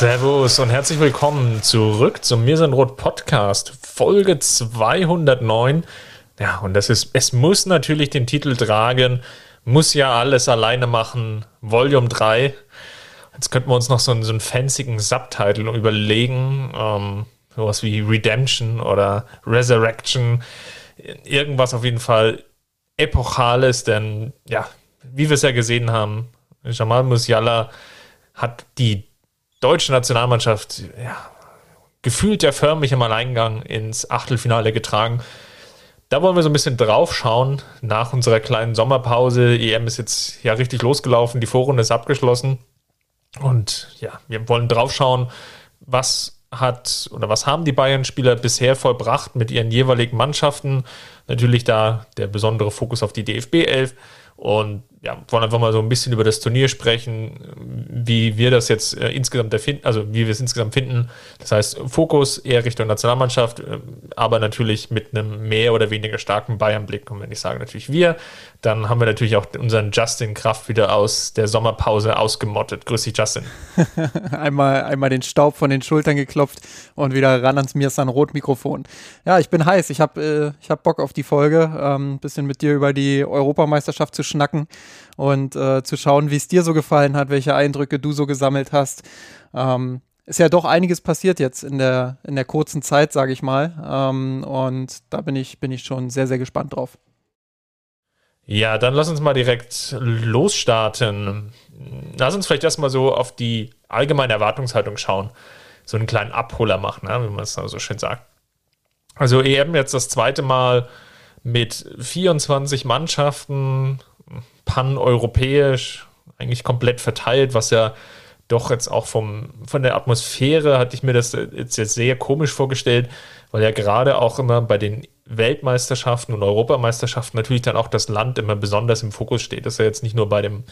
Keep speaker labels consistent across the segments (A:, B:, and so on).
A: Servus und herzlich willkommen zurück zum Mir sind Rot Podcast, Folge 209. Ja, und das ist, es muss natürlich den Titel tragen, muss ja alles alleine machen, Volume 3. Jetzt könnten wir uns noch so einen, so einen fancyen Subtitle überlegen, ähm, sowas wie Redemption oder Resurrection, irgendwas auf jeden Fall Epochales, denn ja, wie wir es ja gesehen haben, Jamal Musiala hat die deutsche Nationalmannschaft ja, gefühlt ja förmlich im Alleingang ins Achtelfinale getragen. Da wollen wir so ein bisschen drauf schauen nach unserer kleinen Sommerpause. EM ist jetzt ja richtig losgelaufen, die Vorrunde ist abgeschlossen. Und ja, wir wollen drauf schauen, was hat oder was haben die Bayern-Spieler bisher vollbracht mit ihren jeweiligen Mannschaften. Natürlich da der besondere Fokus auf die DFB 11 und ja, wollen einfach mal so ein bisschen über das Turnier sprechen, wie wir das jetzt äh, insgesamt erfinden, also wie wir es insgesamt finden. Das heißt, Fokus eher Richtung Nationalmannschaft, äh, aber natürlich mit einem mehr oder weniger starken Bayern-Blick. Und wenn ich sage natürlich wir, dann haben wir natürlich auch unseren Justin Kraft wieder aus der Sommerpause ausgemottet. Grüß dich, Justin.
B: einmal, einmal den Staub von den Schultern geklopft und wieder ran ans Mirsan Rot-Mikrofon. Ja, ich bin heiß. Ich habe äh, hab Bock auf die Folge, ein ähm, bisschen mit dir über die Europameisterschaft zu schnacken und äh, zu schauen, wie es dir so gefallen hat, welche Eindrücke du so gesammelt hast. Ähm, ist ja doch einiges passiert jetzt in der, in der kurzen Zeit, sage ich mal. Ähm, und da bin ich, bin ich schon sehr, sehr gespannt drauf.
A: Ja, dann lass uns mal direkt losstarten. Lass uns vielleicht erstmal so auf die allgemeine Erwartungshaltung schauen. So einen kleinen Abholer machen, ne, wie man es so schön sagt. Also EM jetzt das zweite Mal mit 24 Mannschaften, paneuropäisch, eigentlich komplett verteilt, was ja doch jetzt auch vom, von der Atmosphäre hatte ich mir das jetzt, jetzt sehr komisch vorgestellt, weil ja gerade auch immer bei den Weltmeisterschaften und Europameisterschaften natürlich dann auch das Land immer besonders im Fokus steht. Das ist ja jetzt nicht nur bei dem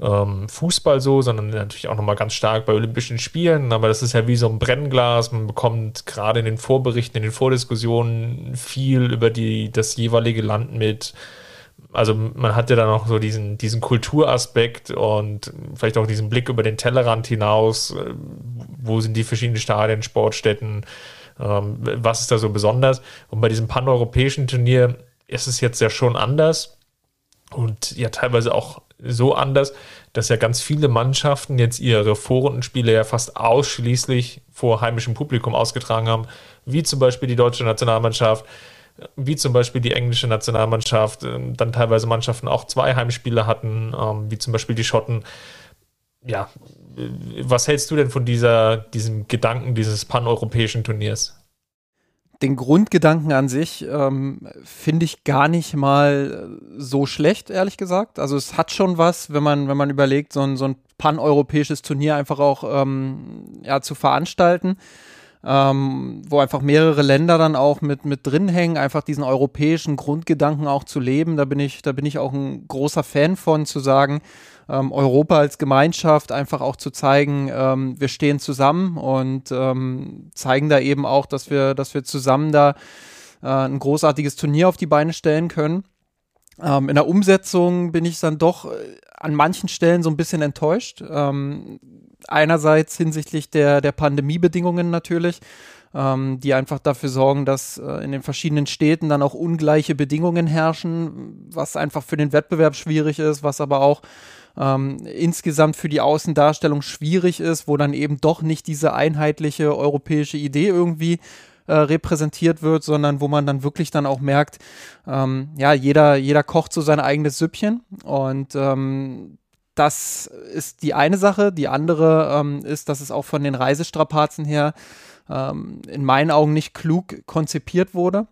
A: ähm, Fußball so, sondern natürlich auch nochmal ganz stark bei Olympischen Spielen. Aber das ist ja wie so ein Brennglas. Man bekommt gerade in den Vorberichten, in den Vordiskussionen viel über die, das jeweilige Land mit also man hat ja dann auch so diesen, diesen Kulturaspekt und vielleicht auch diesen Blick über den Tellerrand hinaus, äh, wo sind die verschiedenen Stadien, Sportstätten, ähm, was ist da so besonders. Und bei diesem paneuropäischen Turnier ist es jetzt ja schon anders und ja teilweise auch so anders, dass ja ganz viele Mannschaften jetzt ihre Vorrundenspiele ja fast ausschließlich vor heimischem Publikum ausgetragen haben, wie zum Beispiel die deutsche Nationalmannschaft, wie zum Beispiel die englische Nationalmannschaft, ähm, dann teilweise Mannschaften auch zwei Heimspiele hatten, ähm, wie zum Beispiel die Schotten. Ja, äh, was hältst du denn von dieser, diesem Gedanken dieses paneuropäischen Turniers?
B: Den Grundgedanken an sich ähm, finde ich gar nicht mal so schlecht, ehrlich gesagt. Also es hat schon was, wenn man, wenn man überlegt, so ein, so ein paneuropäisches Turnier einfach auch ähm, ja, zu veranstalten ähm, wo einfach mehrere Länder dann auch mit, mit drin hängen, einfach diesen europäischen Grundgedanken auch zu leben. Da bin ich, da bin ich auch ein großer Fan von, zu sagen, ähm, Europa als Gemeinschaft einfach auch zu zeigen, ähm, wir stehen zusammen und ähm, zeigen da eben auch, dass wir, dass wir zusammen da äh, ein großartiges Turnier auf die Beine stellen können. Ähm, in der Umsetzung bin ich dann doch äh, an manchen Stellen so ein bisschen enttäuscht. Ähm, einerseits hinsichtlich der, der Pandemiebedingungen natürlich, ähm, die einfach dafür sorgen, dass äh, in den verschiedenen Städten dann auch ungleiche Bedingungen herrschen, was einfach für den Wettbewerb schwierig ist, was aber auch ähm, insgesamt für die Außendarstellung schwierig ist, wo dann eben doch nicht diese einheitliche europäische Idee irgendwie äh, repräsentiert wird, sondern wo man dann wirklich dann auch merkt, ähm, ja, jeder, jeder kocht so sein eigenes Süppchen und ähm, das ist die eine Sache. Die andere ähm, ist, dass es auch von den Reisestrapazen her ähm, in meinen Augen nicht klug konzipiert wurde.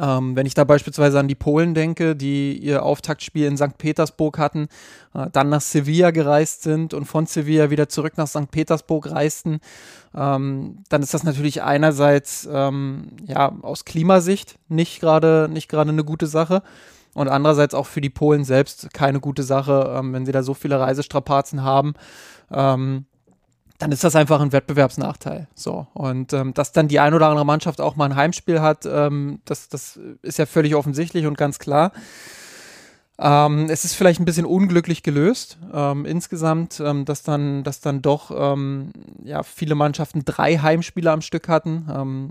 B: Ähm, wenn ich da beispielsweise an die Polen denke, die ihr Auftaktspiel in St. Petersburg hatten, äh, dann nach Sevilla gereist sind und von Sevilla wieder zurück nach St. Petersburg reisten, ähm, dann ist das natürlich einerseits ähm, ja aus Klimasicht nicht gerade nicht gerade eine gute Sache und andererseits auch für die Polen selbst keine gute Sache, ähm, wenn sie da so viele Reisestrapazen haben. Ähm, dann ist das einfach ein Wettbewerbsnachteil. So. Und ähm, dass dann die ein oder andere Mannschaft auch mal ein Heimspiel hat, ähm, das, das ist ja völlig offensichtlich und ganz klar. Ähm, es ist vielleicht ein bisschen unglücklich gelöst ähm, insgesamt, ähm, dass dann, dass dann doch ähm, ja, viele Mannschaften drei Heimspiele am Stück hatten. Ähm,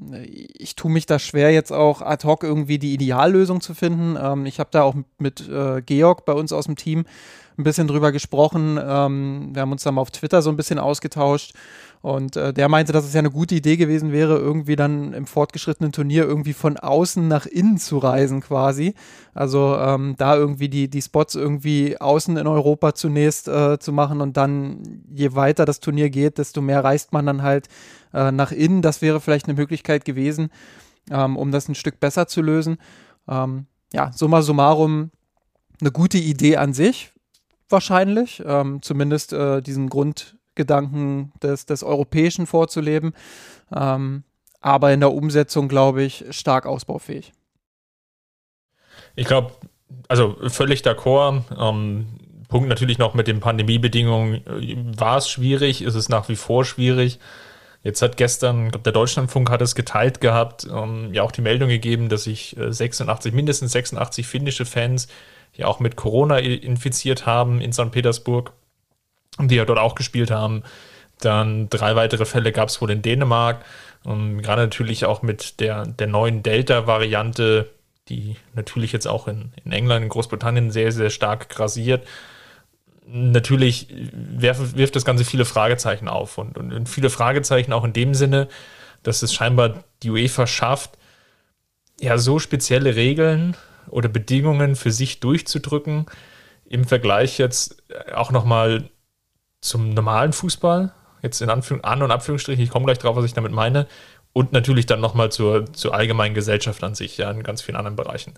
B: ich tue mich da schwer, jetzt auch ad hoc irgendwie die Ideallösung zu finden. Ähm, ich habe da auch mit äh, Georg bei uns aus dem Team ein bisschen drüber gesprochen. Ähm, wir haben uns dann mal auf Twitter so ein bisschen ausgetauscht. Und äh, der meinte, dass es ja eine gute Idee gewesen wäre, irgendwie dann im fortgeschrittenen Turnier irgendwie von außen nach innen zu reisen quasi. Also ähm, da irgendwie die, die Spots irgendwie außen in Europa zunächst äh, zu machen und dann je weiter das Turnier geht, desto mehr reist man dann halt äh, nach innen. Das wäre vielleicht eine Möglichkeit gewesen, ähm, um das ein Stück besser zu lösen. Ähm, ja, summa summarum eine gute Idee an sich wahrscheinlich, ähm, zumindest äh, diesen Grundgedanken des, des Europäischen vorzuleben. Ähm, aber in der Umsetzung, glaube ich, stark ausbaufähig.
A: Ich glaube, also völlig d'accord. Ähm, Punkt natürlich noch mit den Pandemiebedingungen. War es schwierig? Ist es nach wie vor schwierig? Jetzt hat gestern, ich glaube, der Deutschlandfunk hat es geteilt gehabt, ähm, ja auch die Meldung gegeben, dass sich äh, 86, mindestens 86 finnische Fans ja auch mit Corona infiziert haben in St. Petersburg und die ja dort auch gespielt haben. Dann drei weitere Fälle gab es wohl in Dänemark. Und gerade natürlich auch mit der, der neuen Delta-Variante, die natürlich jetzt auch in, in England, in Großbritannien sehr, sehr stark grasiert. Natürlich wirft, wirft das Ganze viele Fragezeichen auf und, und viele Fragezeichen auch in dem Sinne, dass es scheinbar die UEFA schafft, ja, so spezielle Regeln oder Bedingungen für sich durchzudrücken, im Vergleich jetzt auch nochmal zum normalen Fußball, jetzt in Anführung, An- und Abführungsstrichen, ich komme gleich drauf, was ich damit meine, und natürlich dann nochmal zur, zur allgemeinen Gesellschaft an sich, ja, in ganz vielen anderen Bereichen.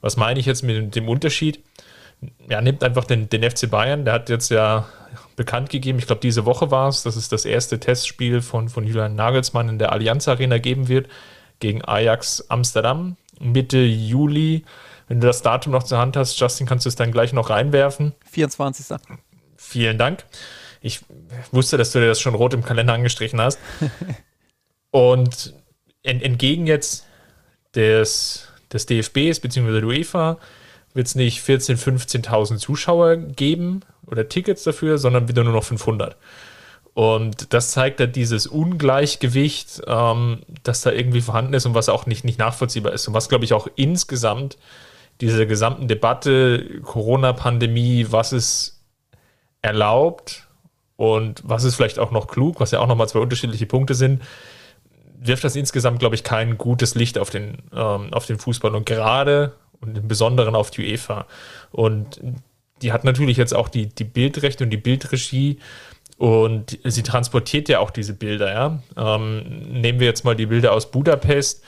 A: Was meine ich jetzt mit dem Unterschied? Ja, nimmt einfach den, den FC Bayern, der hat jetzt ja bekannt gegeben, ich glaube, diese Woche war es, dass es das erste Testspiel von, von Julian Nagelsmann in der Allianz Arena geben wird gegen Ajax Amsterdam. Mitte Juli wenn du das Datum noch zur Hand hast, Justin, kannst du es dann gleich noch reinwerfen.
B: 24.
A: Vielen Dank. Ich wusste, dass du dir das schon rot im Kalender angestrichen hast. Und entgegen jetzt des, des DFBs bzw. der UEFA wird es nicht 14.000, 15.000 Zuschauer geben oder Tickets dafür, sondern wieder nur noch 500. Und das zeigt ja dieses Ungleichgewicht, ähm, das da irgendwie vorhanden ist und was auch nicht, nicht nachvollziehbar ist und was, glaube ich, auch insgesamt dieser gesamten Debatte, Corona-Pandemie, was ist erlaubt und was ist vielleicht auch noch klug, was ja auch nochmal zwei unterschiedliche Punkte sind, wirft das insgesamt, glaube ich, kein gutes Licht auf den, ähm, auf den Fußball und gerade und im Besonderen auf die UEFA. Und die hat natürlich jetzt auch die, die Bildrechte und die Bildregie und sie transportiert ja auch diese Bilder. Ja? Ähm, nehmen wir jetzt mal die Bilder aus Budapest,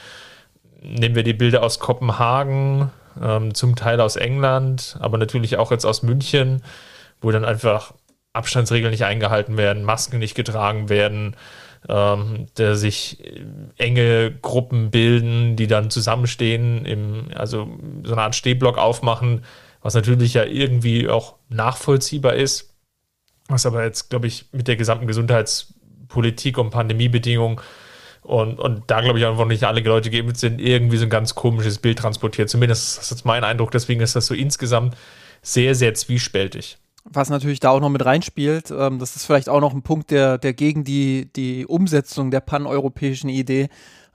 A: nehmen wir die Bilder aus Kopenhagen, ähm, zum Teil aus England, aber natürlich auch jetzt aus München, wo dann einfach Abstandsregeln nicht eingehalten werden, Masken nicht getragen werden, ähm, der sich enge Gruppen bilden, die dann zusammenstehen, im, also so eine Art Stehblock aufmachen, was natürlich ja irgendwie auch nachvollziehbar ist, was aber jetzt, glaube ich, mit der gesamten Gesundheitspolitik und Pandemiebedingungen und, und da glaube ich einfach nicht alle Leute geimpft sind, irgendwie so ein ganz komisches Bild transportiert. Zumindest ist das mein Eindruck. Deswegen ist das so insgesamt sehr, sehr zwiespältig.
B: Was natürlich da auch noch mit reinspielt, ähm, das ist vielleicht auch noch ein Punkt, der, der gegen die, die Umsetzung der paneuropäischen Idee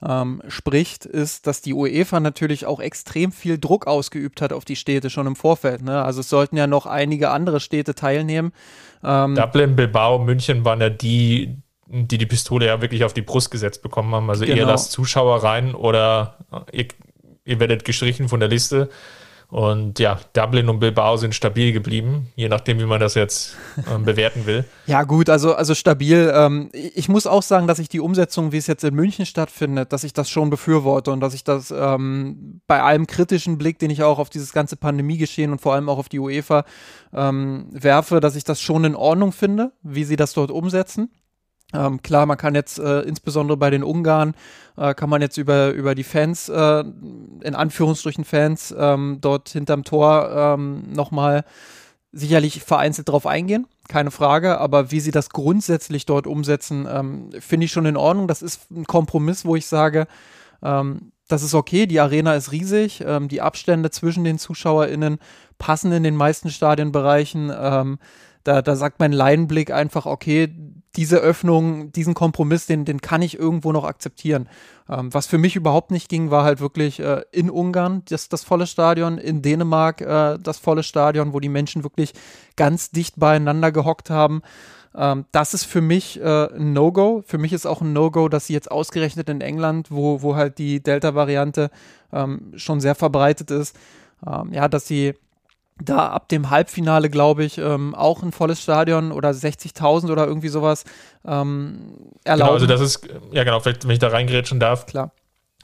B: ähm, spricht, ist, dass die UEFA natürlich auch extrem viel Druck ausgeübt hat auf die Städte schon im Vorfeld. Ne? Also es sollten ja noch einige andere Städte teilnehmen.
A: Ähm, Dublin, Bilbao, München waren ja die, die die Pistole ja wirklich auf die Brust gesetzt bekommen haben. Also genau. ihr lasst Zuschauer rein oder ihr, ihr werdet gestrichen von der Liste. Und ja, Dublin und Bilbao sind stabil geblieben, je nachdem, wie man das jetzt ähm, bewerten will.
B: Ja, gut, also, also stabil. Ähm, ich muss auch sagen, dass ich die Umsetzung, wie es jetzt in München stattfindet, dass ich das schon befürworte und dass ich das ähm, bei allem kritischen Blick, den ich auch auf dieses ganze Pandemiegeschehen und vor allem auch auf die UEFA ähm, werfe, dass ich das schon in Ordnung finde, wie sie das dort umsetzen. Ähm, klar, man kann jetzt äh, insbesondere bei den Ungarn äh, kann man jetzt über, über die Fans, äh, in Anführungsstrichen Fans, ähm, dort hinterm Tor ähm, nochmal sicherlich vereinzelt drauf eingehen, keine Frage, aber wie sie das grundsätzlich dort umsetzen, ähm, finde ich schon in Ordnung. Das ist ein Kompromiss, wo ich sage, ähm, das ist okay, die Arena ist riesig, ähm, die Abstände zwischen den ZuschauerInnen passen in den meisten Stadienbereichen. Ähm, da, da sagt mein Laienblick einfach, okay, diese Öffnung, diesen Kompromiss, den, den kann ich irgendwo noch akzeptieren. Ähm, was für mich überhaupt nicht ging, war halt wirklich äh, in Ungarn das, das volle Stadion, in Dänemark äh, das volle Stadion, wo die Menschen wirklich ganz dicht beieinander gehockt haben. Ähm, das ist für mich äh, ein No-Go. Für mich ist auch ein No-Go, dass sie jetzt ausgerechnet in England, wo, wo halt die Delta-Variante ähm, schon sehr verbreitet ist, ähm, ja, dass sie da ab dem Halbfinale, glaube ich, ähm, auch ein volles Stadion oder 60.000 oder irgendwie sowas ähm, erlauben.
A: Genau, also das ist, ja genau, vielleicht, wenn ich da reingrätschen darf.
B: Klar.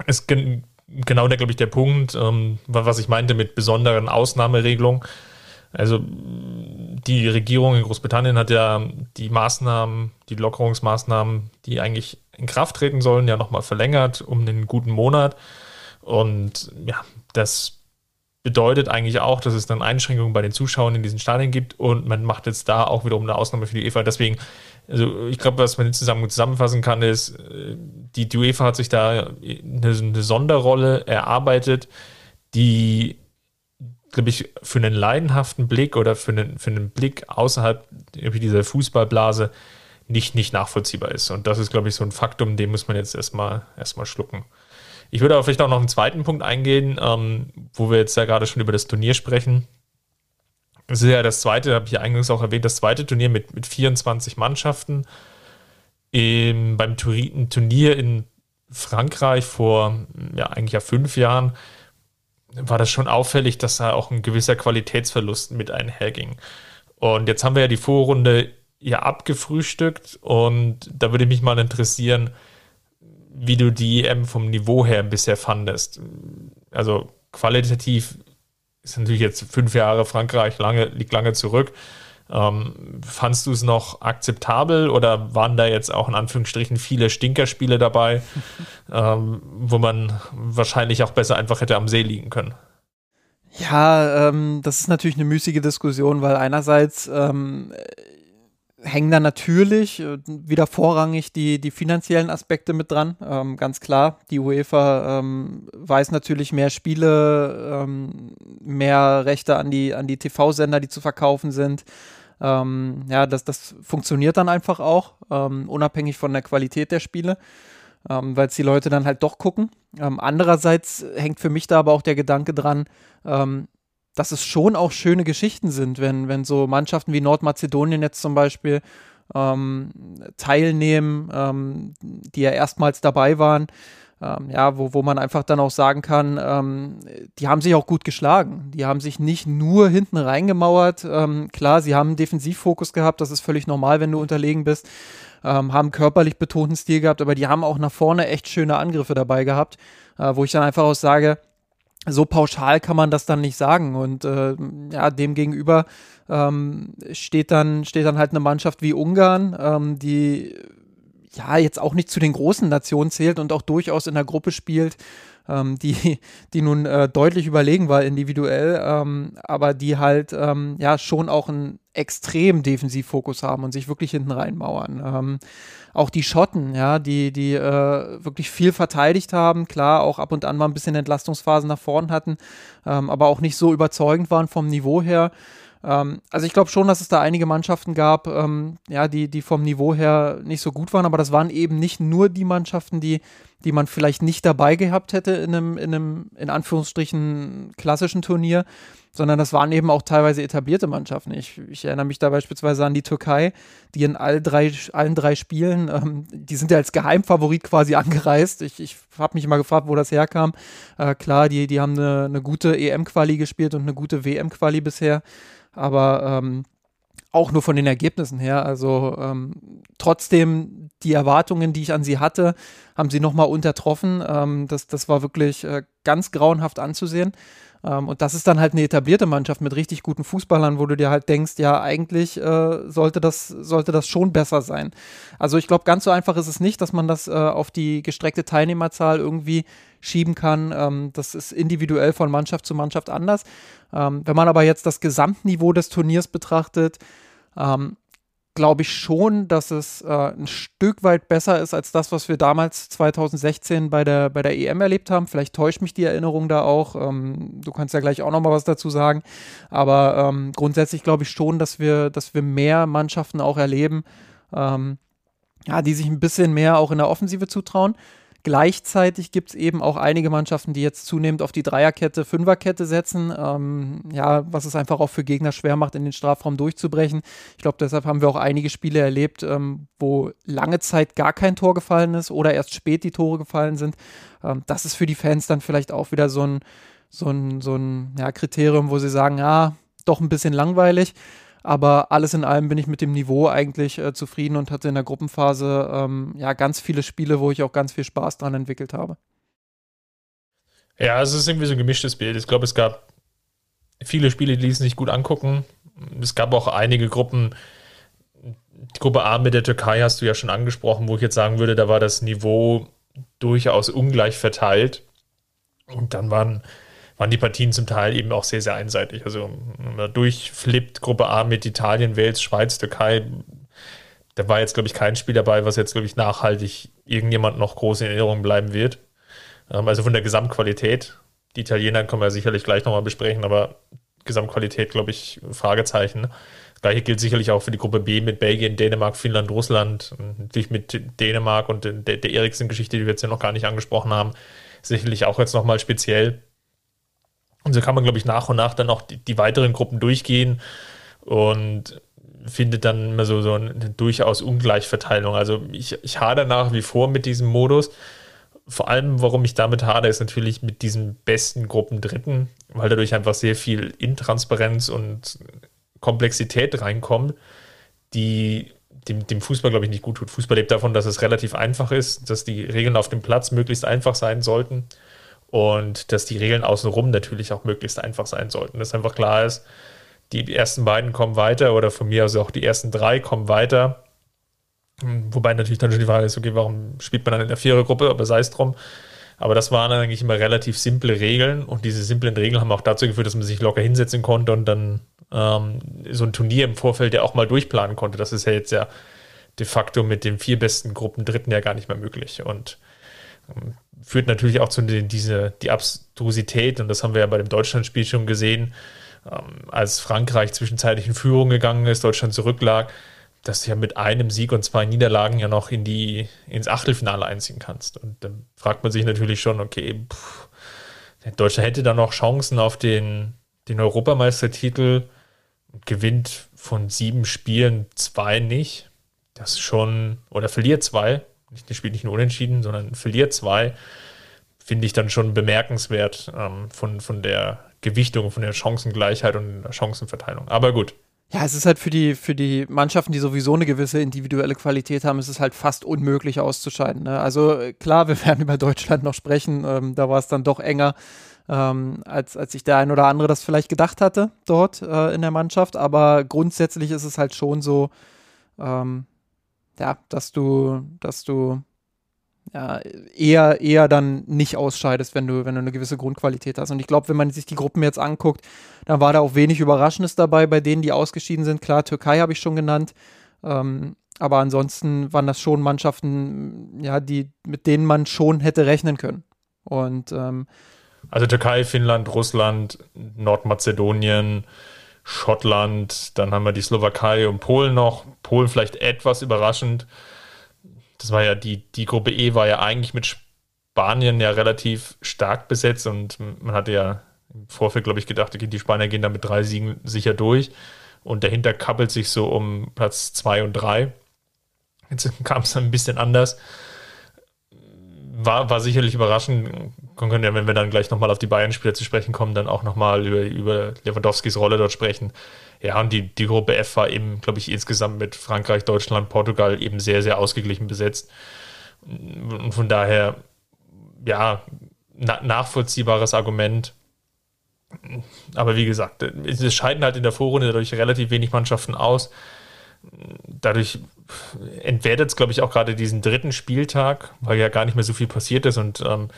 A: Ist gen genau der, glaube ich, der Punkt, ähm, was ich meinte mit besonderen Ausnahmeregelungen. Also die Regierung in Großbritannien hat ja die Maßnahmen, die Lockerungsmaßnahmen, die eigentlich in Kraft treten sollen, ja nochmal verlängert um einen guten Monat. Und ja, das bedeutet eigentlich auch, dass es dann Einschränkungen bei den Zuschauern in diesen Stadien gibt und man macht jetzt da auch wiederum eine Ausnahme für die UEFA. Deswegen, also ich glaube, was man zusammen zusammenfassen kann, ist, äh, die, die UEFA hat sich da eine, eine Sonderrolle erarbeitet, die, glaube ich, für einen leidenhaften Blick oder für einen, für einen Blick außerhalb dieser Fußballblase nicht, nicht nachvollziehbar ist. Und das ist, glaube ich, so ein Faktum, den muss man jetzt erstmal erstmal schlucken. Ich würde aber vielleicht auch noch einen zweiten Punkt eingehen, ähm, wo wir jetzt ja gerade schon über das Turnier sprechen. Das ist ja das zweite, habe ich ja eingangs auch erwähnt, das zweite Turnier mit, mit 24 Mannschaften. Im, beim Turnier in Frankreich vor ja eigentlich ja fünf Jahren war das schon auffällig, dass da auch ein gewisser Qualitätsverlust mit einherging. Und jetzt haben wir ja die Vorrunde ja abgefrühstückt und da würde mich mal interessieren, wie du die EM vom Niveau her bisher fandest. Also qualitativ ist natürlich jetzt fünf Jahre Frankreich lange, liegt lange zurück. Ähm, fandst du es noch akzeptabel oder waren da jetzt auch in Anführungsstrichen viele Stinkerspiele dabei, ähm, wo man wahrscheinlich auch besser einfach hätte am See liegen können?
B: Ja, ähm, das ist natürlich eine müßige Diskussion, weil einerseits ähm, hängen da natürlich äh, wieder vorrangig die, die finanziellen Aspekte mit dran. Ähm, ganz klar, die UEFA ähm, weiß natürlich mehr Spiele, ähm, mehr Rechte an die, an die TV-Sender, die zu verkaufen sind. Ähm, ja, das, das funktioniert dann einfach auch, ähm, unabhängig von der Qualität der Spiele, ähm, weil es die Leute dann halt doch gucken. andererseits hängt für mich da aber auch der Gedanke dran, dass es schon auch schöne Geschichten sind, wenn, wenn so Mannschaften wie Nordmazedonien jetzt zum Beispiel ähm, teilnehmen, ähm, die ja erstmals dabei waren. Ähm, ja, wo, wo man einfach dann auch sagen kann, ähm, die haben sich auch gut geschlagen. Die haben sich nicht nur hinten reingemauert. Ähm, klar, sie haben einen Defensivfokus gehabt, das ist völlig normal, wenn du unterlegen bist. Ähm, haben körperlich betonten Stil gehabt, aber die haben auch nach vorne echt schöne Angriffe dabei gehabt, äh, wo ich dann einfach auch sage, so pauschal kann man das dann nicht sagen. Und äh, ja, demgegenüber ähm, steht, dann, steht dann halt eine Mannschaft wie Ungarn, ähm, die ja jetzt auch nicht zu den großen Nationen zählt und auch durchaus in der Gruppe spielt, ähm, die, die nun äh, deutlich überlegen war individuell, ähm, aber die halt ähm, ja schon auch einen extrem Defensivfokus haben und sich wirklich hinten reinmauern. Ähm, auch die Schotten, ja, die, die äh, wirklich viel verteidigt haben, klar, auch ab und an mal ein bisschen Entlastungsphasen nach vorn hatten, ähm, aber auch nicht so überzeugend waren vom Niveau her. Ähm, also ich glaube schon, dass es da einige Mannschaften gab, ähm, ja, die, die vom Niveau her nicht so gut waren, aber das waren eben nicht nur die Mannschaften, die die man vielleicht nicht dabei gehabt hätte in einem, in einem, in Anführungsstrichen, klassischen Turnier, sondern das waren eben auch teilweise etablierte Mannschaften. Ich, ich erinnere mich da beispielsweise an die Türkei, die in all drei, allen drei Spielen, ähm, die sind ja als Geheimfavorit quasi angereist. Ich, ich habe mich mal gefragt, wo das herkam. Äh, klar, die, die haben eine, eine gute EM-Quali gespielt und eine gute WM-Quali bisher, aber ähm, auch nur von den Ergebnissen her. Also ähm, trotzdem die Erwartungen, die ich an sie hatte, haben sie nochmal untertroffen. Ähm, das, das war wirklich äh, ganz grauenhaft anzusehen. Ähm, und das ist dann halt eine etablierte Mannschaft mit richtig guten Fußballern, wo du dir halt denkst, ja, eigentlich äh, sollte, das, sollte das schon besser sein. Also ich glaube, ganz so einfach ist es nicht, dass man das äh, auf die gestreckte Teilnehmerzahl irgendwie schieben kann. Ähm, das ist individuell von Mannschaft zu Mannschaft anders. Ähm, wenn man aber jetzt das Gesamtniveau des Turniers betrachtet, ähm, glaube ich schon, dass es äh, ein Stück weit besser ist als das, was wir damals 2016 bei der, bei der EM erlebt haben. Vielleicht täuscht mich die Erinnerung da auch. Ähm, du kannst ja gleich auch noch mal was dazu sagen. Aber ähm, grundsätzlich glaube ich schon, dass wir, dass wir mehr Mannschaften auch erleben, ja, die sich ein bisschen mehr auch in der Offensive zutrauen. Gleichzeitig gibt es eben auch einige Mannschaften, die jetzt zunehmend auf die Dreierkette, Fünferkette setzen. Ähm, ja, was es einfach auch für Gegner schwer macht, in den Strafraum durchzubrechen. Ich glaube, deshalb haben wir auch einige Spiele erlebt, ähm, wo lange Zeit gar kein Tor gefallen ist oder erst spät die Tore gefallen sind. Ähm, das ist für die Fans dann vielleicht auch wieder so ein, so ein, so ein ja, Kriterium, wo sie sagen, ja, doch ein bisschen langweilig. Aber alles in allem bin ich mit dem Niveau eigentlich äh, zufrieden und hatte in der Gruppenphase ähm, ja ganz viele Spiele, wo ich auch ganz viel Spaß dran entwickelt habe.
A: Ja, es ist irgendwie so ein gemischtes Bild. Ich glaube, es gab viele Spiele, die ließen sich gut angucken. Es gab auch einige Gruppen. Die Gruppe A mit der Türkei hast du ja schon angesprochen, wo ich jetzt sagen würde, da war das Niveau durchaus ungleich verteilt. Und dann waren waren die Partien zum Teil eben auch sehr, sehr einseitig. Also durchflippt Gruppe A mit Italien, Wales, Schweiz, Türkei. Da war jetzt, glaube ich, kein Spiel dabei, was jetzt, glaube ich, nachhaltig irgendjemand noch groß in Erinnerung bleiben wird. Ähm, also von der Gesamtqualität. Die Italiener können wir sicherlich gleich nochmal besprechen, aber Gesamtqualität, glaube ich, Fragezeichen. Das gleiche gilt sicherlich auch für die Gruppe B mit Belgien, Dänemark, Finnland, Russland. Natürlich mit Dänemark und der, Eriksen-Geschichte, die wir jetzt ja noch gar nicht angesprochen haben, sicherlich auch jetzt nochmal speziell. Und so kann man, glaube ich, nach und nach dann auch die, die weiteren Gruppen durchgehen und findet dann immer so, so eine durchaus Ungleichverteilung. Also ich, ich hader nach wie vor mit diesem Modus. Vor allem, warum ich damit hader, ist natürlich mit diesen besten Gruppen Dritten, weil dadurch einfach sehr viel Intransparenz und Komplexität reinkommt, die dem, dem Fußball, glaube ich, nicht gut tut. Fußball lebt davon, dass es relativ einfach ist, dass die Regeln auf dem Platz möglichst einfach sein sollten und dass die Regeln außenrum natürlich auch möglichst einfach sein sollten. Dass einfach klar ist, die ersten beiden kommen weiter oder von mir aus auch die ersten drei kommen weiter. Wobei natürlich dann schon die Frage ist, okay, warum spielt man dann in der Vierergruppe, aber sei es drum. Aber das waren eigentlich immer relativ simple Regeln und diese simplen Regeln haben auch dazu geführt, dass man sich locker hinsetzen konnte und dann ähm, so ein Turnier im Vorfeld ja auch mal durchplanen konnte. Das ist ja jetzt ja de facto mit den vier besten Gruppen Dritten ja gar nicht mehr möglich. Und ähm, führt natürlich auch zu diese, die Abstrusität, und das haben wir ja bei dem Deutschlandspiel schon gesehen, ähm, als Frankreich zwischenzeitlich in Führung gegangen ist, Deutschland zurücklag, dass du ja mit einem Sieg und zwei Niederlagen ja noch in die, ins Achtelfinale einziehen kannst. Und dann fragt man sich natürlich schon, okay, pff, Deutschland hätte da noch Chancen auf den, den Europameistertitel, gewinnt von sieben Spielen zwei nicht. Das ist schon, oder verliert zwei, spielt nicht nur unentschieden, sondern verliert zwei, finde ich dann schon bemerkenswert ähm, von, von der Gewichtung, von der Chancengleichheit und der Chancenverteilung. Aber gut.
B: Ja, es ist halt für die, für die Mannschaften, die sowieso eine gewisse individuelle Qualität haben, ist es halt fast unmöglich auszuscheiden. Ne? Also klar, wir werden über Deutschland noch sprechen. Ähm, da war es dann doch enger, ähm, als, als sich der ein oder andere das vielleicht gedacht hatte dort äh, in der Mannschaft. Aber grundsätzlich ist es halt schon so, ähm, ja, dass du, dass du ja, eher, eher dann nicht ausscheidest, wenn du, wenn du eine gewisse Grundqualität hast. Und ich glaube, wenn man sich die Gruppen jetzt anguckt, dann war da auch wenig Überraschendes dabei bei denen, die ausgeschieden sind. Klar, Türkei habe ich schon genannt. Ähm, aber ansonsten waren das schon Mannschaften, ja, die, mit denen man schon hätte rechnen können. Und ähm,
A: also Türkei, Finnland, Russland, Nordmazedonien, Schottland, dann haben wir die Slowakei und Polen noch. Polen vielleicht etwas überraschend. Das war ja die, die Gruppe E war ja eigentlich mit Spanien ja relativ stark besetzt und man hatte ja im Vorfeld, glaube ich, gedacht, okay, die Spanier gehen da mit drei Siegen sicher durch und dahinter kappelt sich so um Platz zwei und drei. Jetzt kam es ein bisschen anders. War, war sicherlich überraschend. Wir können ja, wenn wir dann gleich nochmal auf die Bayern-Spieler zu sprechen kommen, dann auch nochmal über, über Lewandowskis Rolle dort sprechen. Ja, und die, die Gruppe F war eben, glaube ich, insgesamt mit Frankreich, Deutschland, Portugal eben sehr, sehr ausgeglichen besetzt. Und von daher, ja, na, nachvollziehbares Argument. Aber wie gesagt, es scheiden halt in der Vorrunde dadurch relativ wenig Mannschaften aus. Dadurch entwertet es, glaube ich, auch gerade diesen dritten Spieltag, weil ja gar nicht mehr so viel passiert ist. Und ähm,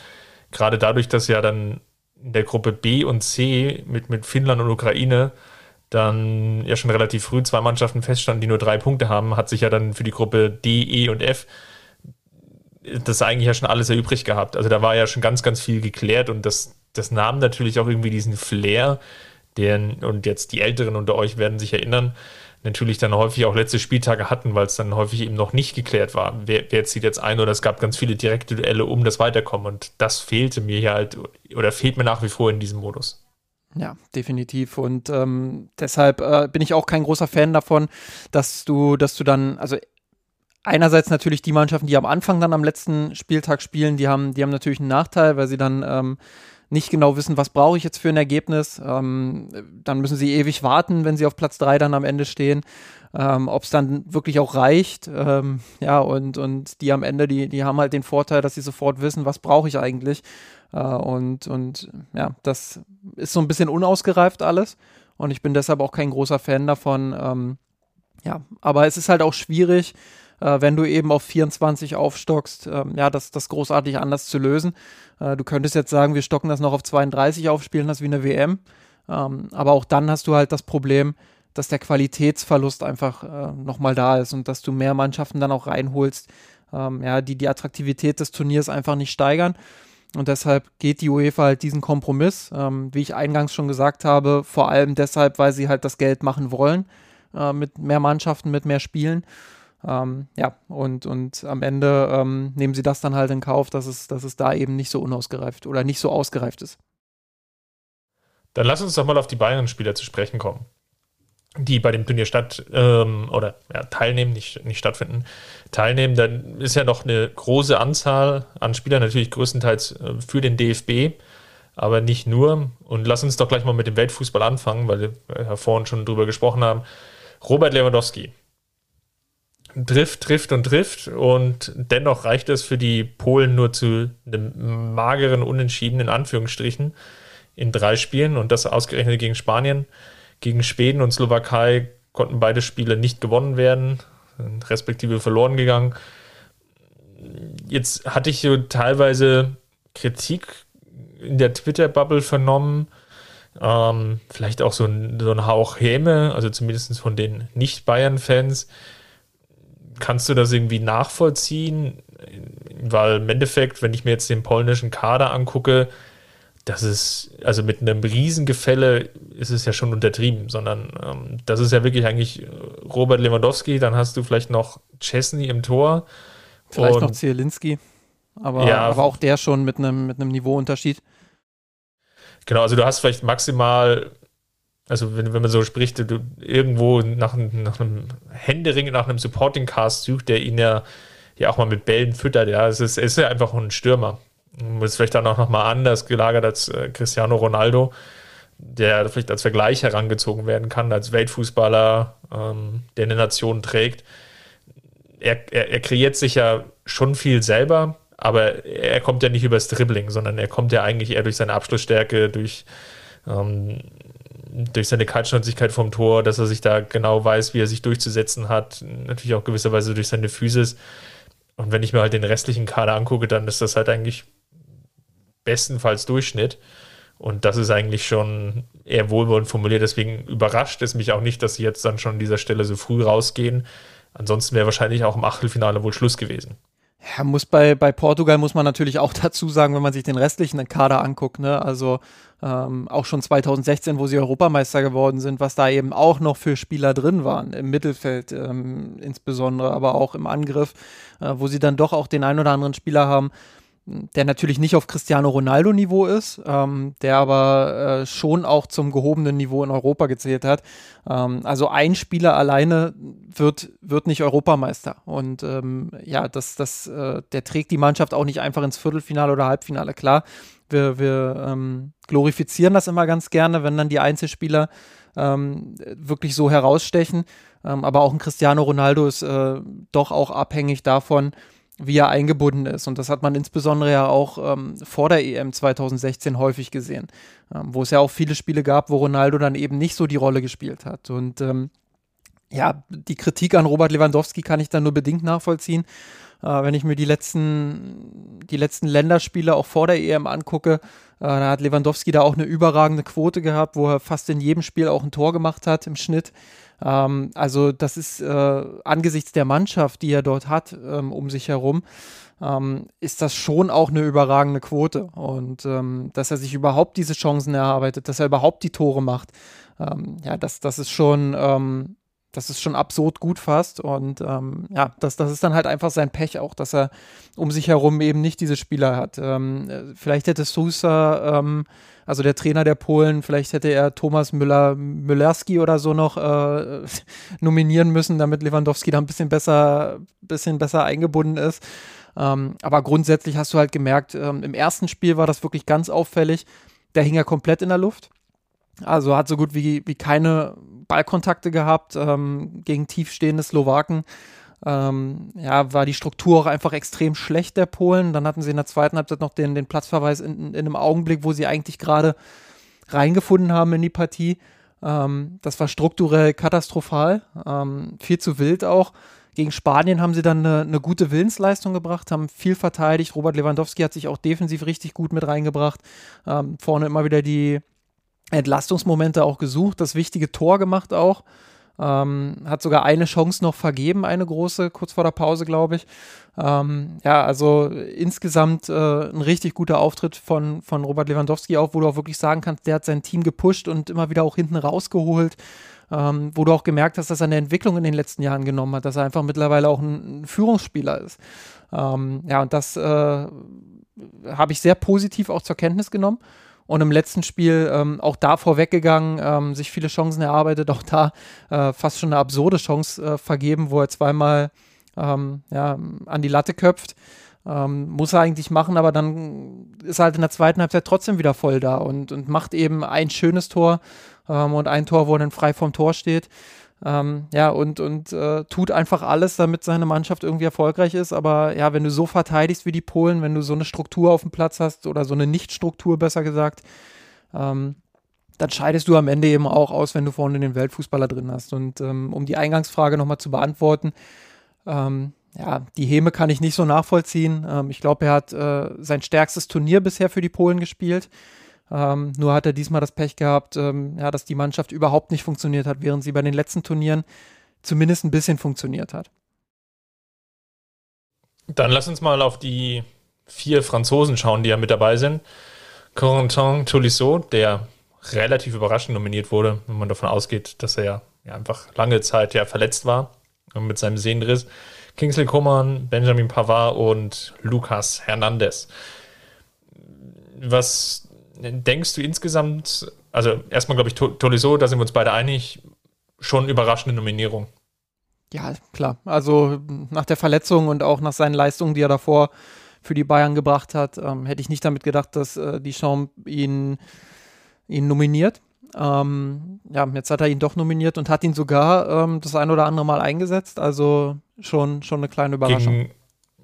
A: gerade dadurch, dass ja dann in der Gruppe B und C mit, mit Finnland und Ukraine dann ja schon relativ früh zwei Mannschaften feststanden, die nur drei Punkte haben, hat sich ja dann für die Gruppe D, E und F das eigentlich ja schon alles erübrig gehabt. Also da war ja schon ganz, ganz viel geklärt und das, das nahm natürlich auch irgendwie diesen Flair, den, und jetzt die Älteren unter euch werden sich erinnern, natürlich dann häufig auch letzte Spieltage hatten, weil es dann häufig eben noch nicht geklärt war. Wer, wer zieht jetzt ein oder es gab ganz viele direkte Duelle um das Weiterkommen und das fehlte mir hier halt oder fehlt mir nach wie vor in diesem Modus.
B: Ja, definitiv. Und ähm, deshalb äh, bin ich auch kein großer Fan davon, dass du, dass du dann, also einerseits natürlich die Mannschaften, die am Anfang dann am letzten Spieltag spielen, die haben, die haben natürlich einen Nachteil, weil sie dann ähm, nicht genau wissen, was brauche ich jetzt für ein Ergebnis. Ähm, dann müssen sie ewig warten, wenn sie auf Platz drei dann am Ende stehen. Ähm, Ob es dann wirklich auch reicht. Ähm, ja, und, und die am Ende, die, die haben halt den Vorteil, dass sie sofort wissen, was brauche ich eigentlich. Äh, und, und ja, das ist so ein bisschen unausgereift alles. Und ich bin deshalb auch kein großer Fan davon. Ähm, ja, aber es ist halt auch schwierig, äh, wenn du eben auf 24 aufstockst, äh, ja, das, das großartig anders zu lösen. Äh, du könntest jetzt sagen, wir stocken das noch auf 32 auf, spielen das wie eine WM. Ähm, aber auch dann hast du halt das Problem, dass der Qualitätsverlust einfach äh, nochmal da ist und dass du mehr Mannschaften dann auch reinholst, ähm, ja, die die Attraktivität des Turniers einfach nicht steigern. Und deshalb geht die UEFA halt diesen Kompromiss, ähm, wie ich eingangs schon gesagt habe, vor allem deshalb, weil sie halt das Geld machen wollen, äh, mit mehr Mannschaften, mit mehr Spielen. Ähm, ja, und, und am Ende ähm, nehmen sie das dann halt in Kauf, dass es, dass es da eben nicht so unausgereift oder nicht so ausgereift ist.
A: Dann lass uns doch mal auf die Bayern-Spieler zu sprechen kommen, die bei dem Turnier statt ähm, oder ja, teilnehmen, nicht, nicht stattfinden, teilnehmen. Dann ist ja noch eine große Anzahl an Spielern, natürlich größtenteils äh, für den DFB, aber nicht nur. Und lass uns doch gleich mal mit dem Weltfußball anfangen, weil wir ja vorhin schon drüber gesprochen haben. Robert Lewandowski trifft, trifft und trifft und dennoch reicht es für die Polen nur zu einem mageren Unentschieden in Anführungsstrichen in drei Spielen und das ausgerechnet gegen Spanien. Gegen Schweden und Slowakei konnten beide Spiele nicht gewonnen werden, respektive verloren gegangen. Jetzt hatte ich so teilweise Kritik in der Twitter-Bubble vernommen, ähm, vielleicht auch so ein, so ein Hauch Häme, also zumindest von den Nicht-Bayern-Fans, kannst du das irgendwie nachvollziehen? Weil im Endeffekt, wenn ich mir jetzt den polnischen Kader angucke, das ist, also mit einem Riesengefälle ist es ja schon untertrieben, sondern ähm, das ist ja wirklich eigentlich Robert Lewandowski, dann hast du vielleicht noch Chesney im Tor.
B: Vielleicht noch Zielinski, aber, ja, aber auch der schon mit einem, mit einem Niveauunterschied.
A: Genau, also du hast vielleicht maximal also wenn, wenn man so spricht, du irgendwo nach, nach einem Händering, nach einem Supporting Cast sucht, der ihn ja, ja auch mal mit Bällen füttert, ja, es ist, ist ja einfach ein Stürmer. Ist vielleicht dann auch nochmal anders gelagert als äh, Cristiano Ronaldo, der vielleicht als Vergleich herangezogen werden kann, als Weltfußballer, ähm, der eine Nation trägt. Er, er, er kreiert sich ja schon viel selber, aber er kommt ja nicht übers Dribbling, sondern er kommt ja eigentlich eher durch seine Abschlussstärke, durch ähm, durch seine Kaltschnäuzigkeit vom Tor, dass er sich da genau weiß, wie er sich durchzusetzen hat. Natürlich auch gewisserweise durch seine Physis. Und wenn ich mir halt den restlichen Kader angucke, dann ist das halt eigentlich bestenfalls Durchschnitt. Und das ist eigentlich schon eher wohlwollend formuliert. Deswegen überrascht es mich auch nicht, dass sie jetzt dann schon an dieser Stelle so früh rausgehen. Ansonsten wäre wahrscheinlich auch im Achtelfinale wohl Schluss gewesen.
B: Ja, muss bei, bei Portugal muss man natürlich auch dazu sagen, wenn man sich den restlichen Kader anguckt, ne, also ähm, auch schon 2016, wo sie Europameister geworden sind, was da eben auch noch für Spieler drin waren, im Mittelfeld ähm, insbesondere, aber auch im Angriff, äh, wo sie dann doch auch den ein oder anderen Spieler haben, der natürlich nicht auf Cristiano Ronaldo-Niveau ist, ähm, der aber äh, schon auch zum gehobenen Niveau in Europa gezählt hat. Ähm, also ein Spieler alleine wird, wird nicht Europameister. Und ähm, ja, das, das, äh, der trägt die Mannschaft auch nicht einfach ins Viertelfinale oder Halbfinale. Klar, wir, wir ähm, glorifizieren das immer ganz gerne, wenn dann die Einzelspieler ähm, wirklich so herausstechen. Ähm, aber auch ein Cristiano Ronaldo ist äh, doch auch abhängig davon, wie er eingebunden ist. Und das hat man insbesondere ja auch ähm, vor der EM 2016 häufig gesehen, ähm, wo es ja auch viele Spiele gab, wo Ronaldo dann eben nicht so die Rolle gespielt hat. Und ähm, ja, die Kritik an Robert Lewandowski kann ich dann nur bedingt nachvollziehen. Äh, wenn ich mir die letzten, die letzten Länderspiele auch vor der EM angucke, äh, da hat Lewandowski da auch eine überragende Quote gehabt, wo er fast in jedem Spiel auch ein Tor gemacht hat im Schnitt. Ähm, also das ist äh, angesichts der Mannschaft, die er dort hat ähm, um sich herum, ähm, ist das schon auch eine überragende Quote. Und ähm, dass er sich überhaupt diese Chancen erarbeitet, dass er überhaupt die Tore macht, ähm, ja, das, das ist schon ähm, das ist schon absurd gut fast. Und ähm, ja, das, das ist dann halt einfach sein Pech auch, dass er um sich herum eben nicht diese Spieler hat. Ähm, äh, vielleicht hätte Sousa, ähm, also der Trainer der Polen, vielleicht hätte er Thomas Müller, Müllerski oder so noch äh, nominieren müssen, damit Lewandowski da ein bisschen besser, bisschen besser eingebunden ist. Ähm, aber grundsätzlich hast du halt gemerkt, ähm, im ersten Spiel war das wirklich ganz auffällig. Der hing ja komplett in der Luft. Also hat so gut wie, wie keine Ballkontakte gehabt ähm, gegen tiefstehende Slowaken. Ähm, ja, war die Struktur auch einfach extrem schlecht der Polen. Dann hatten sie in der zweiten Halbzeit noch den, den Platzverweis in, in einem Augenblick, wo sie eigentlich gerade reingefunden haben in die Partie. Ähm, das war strukturell katastrophal, ähm, viel zu wild auch. Gegen Spanien haben sie dann eine, eine, gute Willensleistung gebracht, haben viel verteidigt. Robert Lewandowski hat sich auch defensiv richtig gut mit reingebracht. Ähm, vorne immer wieder die, Entlastungsmomente auch gesucht, das wichtige Tor gemacht auch. Ähm, hat sogar eine Chance noch vergeben, eine große, kurz vor der Pause, glaube ich. Ähm, ja, also insgesamt äh, ein richtig guter Auftritt von, von Robert Lewandowski auch, wo du auch wirklich sagen kannst, der hat sein Team gepusht und immer wieder auch hinten rausgeholt. Ähm, wo du auch gemerkt hast, dass er eine Entwicklung in den letzten Jahren genommen hat, dass er einfach mittlerweile auch ein, Führungsspieler ist. Ähm, ja, und das äh, habe ich sehr positiv auch zur Kenntnis genommen und im letzten Spiel ähm, auch da vorweggegangen, ähm, sich viele Chancen erarbeitet, auch da äh, fast schon eine absurde Chance äh, vergeben, wo er zweimal ähm, ja, an die Latte köpft. Ähm, muss er eigentlich machen, aber dann ist er halt in der zweiten Halbzeit trotzdem wieder voll da und, und macht eben ein schönes Tor ähm, und ein Tor, wo er dann frei vom Tor steht. Ähm, ja, und, und äh, tut einfach alles, damit seine Mannschaft irgendwie erfolgreich ist. Aber ja, wenn du so verteidigst wie die Polen, wenn du so eine Struktur auf dem Platz hast oder so eine Nichtstruktur, besser gesagt, ähm, dann scheidest du am Ende eben auch aus, wenn du vorne den Weltfußballer drin hast. Und ähm, um die Eingangsfrage nochmal zu beantworten, ähm, ja, die Häme kann ich nicht so nachvollziehen. Ähm, ich glaube, er hat äh, sein stärkstes Turnier bisher für die Polen gespielt. Ähm, nur hat er diesmal das Pech gehabt, ähm, ja, dass die Mannschaft überhaupt nicht funktioniert hat, während sie bei den letzten Turnieren zumindest ein bisschen funktioniert hat.
A: Dann lass uns mal auf die vier Franzosen schauen, die ja mit dabei sind. Corentin Tolisso, der relativ überraschend nominiert wurde, wenn man davon ausgeht, dass er ja, ja einfach lange Zeit ja verletzt war mit seinem Sehnenriss. Kingsley Coman, Benjamin Pavard und Lucas Hernandez. Was denkst du insgesamt, also erstmal glaube ich, Tolisso, da sind wir uns beide einig, schon überraschende Nominierung.
B: Ja, klar. Also nach der Verletzung und auch nach seinen Leistungen, die er davor für die Bayern gebracht hat, ähm, hätte ich nicht damit gedacht, dass äh, Deschamps ihn, ihn nominiert. Ähm, ja, jetzt hat er ihn doch nominiert und hat ihn sogar ähm, das ein oder andere Mal eingesetzt. Also schon, schon eine kleine Überraschung.
A: Gegen,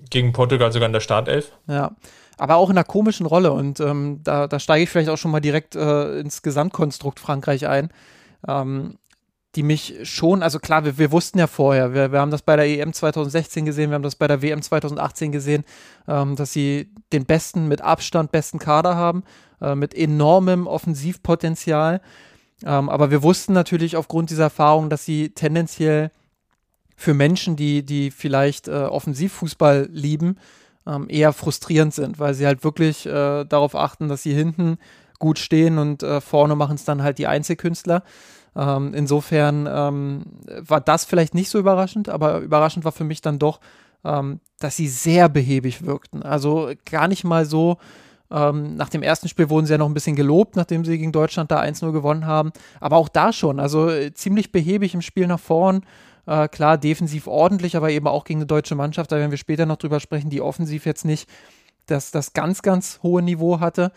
A: gegen Portugal sogar in der Startelf.
B: Ja aber auch in einer komischen Rolle. Und ähm, da, da steige ich vielleicht auch schon mal direkt äh, ins Gesamtkonstrukt Frankreich ein. Ähm, die mich schon, also klar, wir, wir wussten ja vorher, wir, wir haben das bei der EM 2016 gesehen, wir haben das bei der WM 2018 gesehen, ähm, dass sie den besten, mit Abstand besten Kader haben, äh, mit enormem Offensivpotenzial. Ähm, aber wir wussten natürlich aufgrund dieser Erfahrung, dass sie tendenziell für Menschen, die, die vielleicht äh, Offensivfußball lieben, ähm, eher frustrierend sind, weil sie halt wirklich äh, darauf achten, dass sie hinten gut stehen und äh, vorne machen es dann halt die Einzelkünstler. Ähm, insofern ähm, war das vielleicht nicht so überraschend, aber überraschend war für mich dann doch, ähm, dass sie sehr behäbig wirkten. Also gar nicht mal so. Ähm, nach dem ersten Spiel wurden sie ja noch ein bisschen gelobt, nachdem sie gegen Deutschland da 1-0 gewonnen haben. Aber auch da schon, also äh, ziemlich behäbig im Spiel nach vorn. Äh, klar, defensiv ordentlich, aber eben auch gegen eine deutsche Mannschaft, da werden wir später noch drüber sprechen, die offensiv jetzt nicht das, das ganz, ganz hohe Niveau hatte.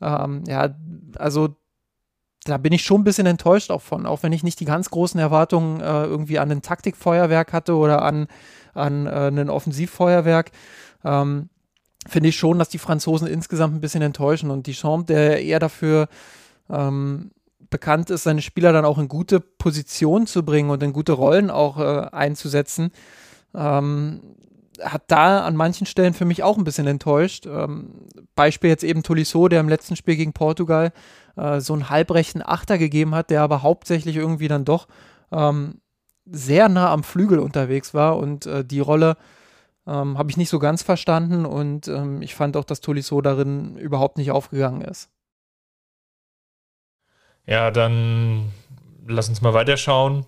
B: Ähm, ja, also da bin ich schon ein bisschen enttäuscht auch von, auch wenn ich nicht die ganz großen Erwartungen äh, irgendwie an ein Taktikfeuerwerk hatte oder an, an äh, ein Offensivfeuerwerk. Ähm, finde ich schon, dass die Franzosen insgesamt ein bisschen enttäuschen und die Champ, der eher dafür ähm, bekannt ist, seine Spieler dann auch in gute Positionen zu bringen und in gute Rollen auch äh, einzusetzen, ähm, hat da an manchen Stellen für mich auch ein bisschen enttäuscht. Ähm, Beispiel jetzt eben Tolisso, der im letzten Spiel gegen Portugal äh, so einen halbrechten Achter gegeben hat, der aber hauptsächlich irgendwie dann doch ähm, sehr nah am Flügel unterwegs war und äh, die Rolle ähm, habe ich nicht so ganz verstanden und ähm, ich fand auch, dass Tolisso darin überhaupt nicht aufgegangen ist.
A: Ja, dann lass uns mal weiterschauen.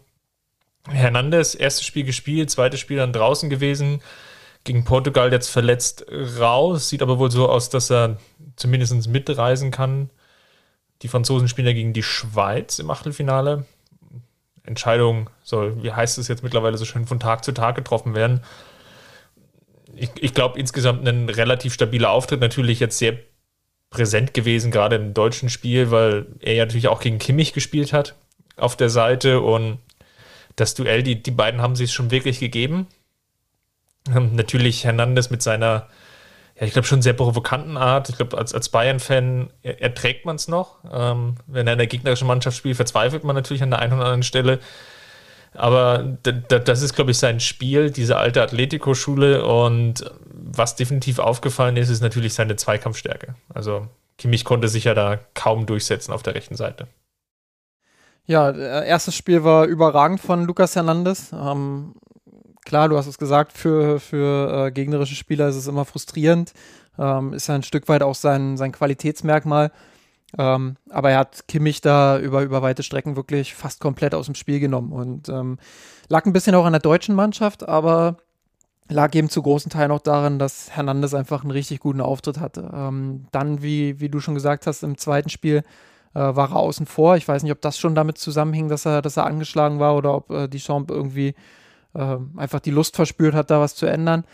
A: Hernandez, erstes Spiel gespielt, zweites Spiel dann draußen gewesen. Gegen Portugal jetzt verletzt raus. Sieht aber wohl so aus, dass er zumindest mitreisen kann. Die Franzosen spielen ja gegen die Schweiz im Achtelfinale. Entscheidung soll, wie heißt es jetzt mittlerweile so schön, von Tag zu Tag getroffen werden ich, ich glaube insgesamt ein relativ stabiler Auftritt. Natürlich jetzt sehr präsent gewesen, gerade im deutschen Spiel, weil er ja natürlich auch gegen Kimmich gespielt hat auf der Seite und das Duell, die, die beiden haben sich schon wirklich gegeben. Ähm, natürlich Hernandez mit seiner, ja, ich glaube schon sehr provokanten Art. Ich glaube, als, als Bayern-Fan erträgt man es noch. Ähm, wenn er in der gegnerischen Mannschaft spielt, verzweifelt man natürlich an der einen oder anderen Stelle. Aber das ist, glaube ich, sein Spiel, diese alte Atletico-Schule. Und was definitiv aufgefallen ist, ist natürlich seine Zweikampfstärke. Also Kimmich konnte sich ja da kaum durchsetzen auf der rechten Seite.
B: Ja, äh, erstes Spiel war überragend von Lucas Hernandez. Ähm, klar, du hast es gesagt, für, für äh, gegnerische Spieler ist es immer frustrierend. Ähm, ist ja ein Stück weit auch sein, sein Qualitätsmerkmal. Ähm, aber er hat Kimmich da über, über weite Strecken wirklich fast komplett aus dem Spiel genommen und ähm, lag ein bisschen auch an der deutschen Mannschaft, aber lag eben zu großen Teilen auch daran, dass Hernandez einfach einen richtig guten Auftritt hatte. Ähm, dann, wie, wie du schon gesagt hast, im zweiten Spiel äh, war er außen vor. Ich weiß nicht, ob das schon damit zusammenhing, dass er, dass er angeschlagen war oder ob äh, die irgendwie äh, einfach die Lust verspürt hat, da was zu ändern.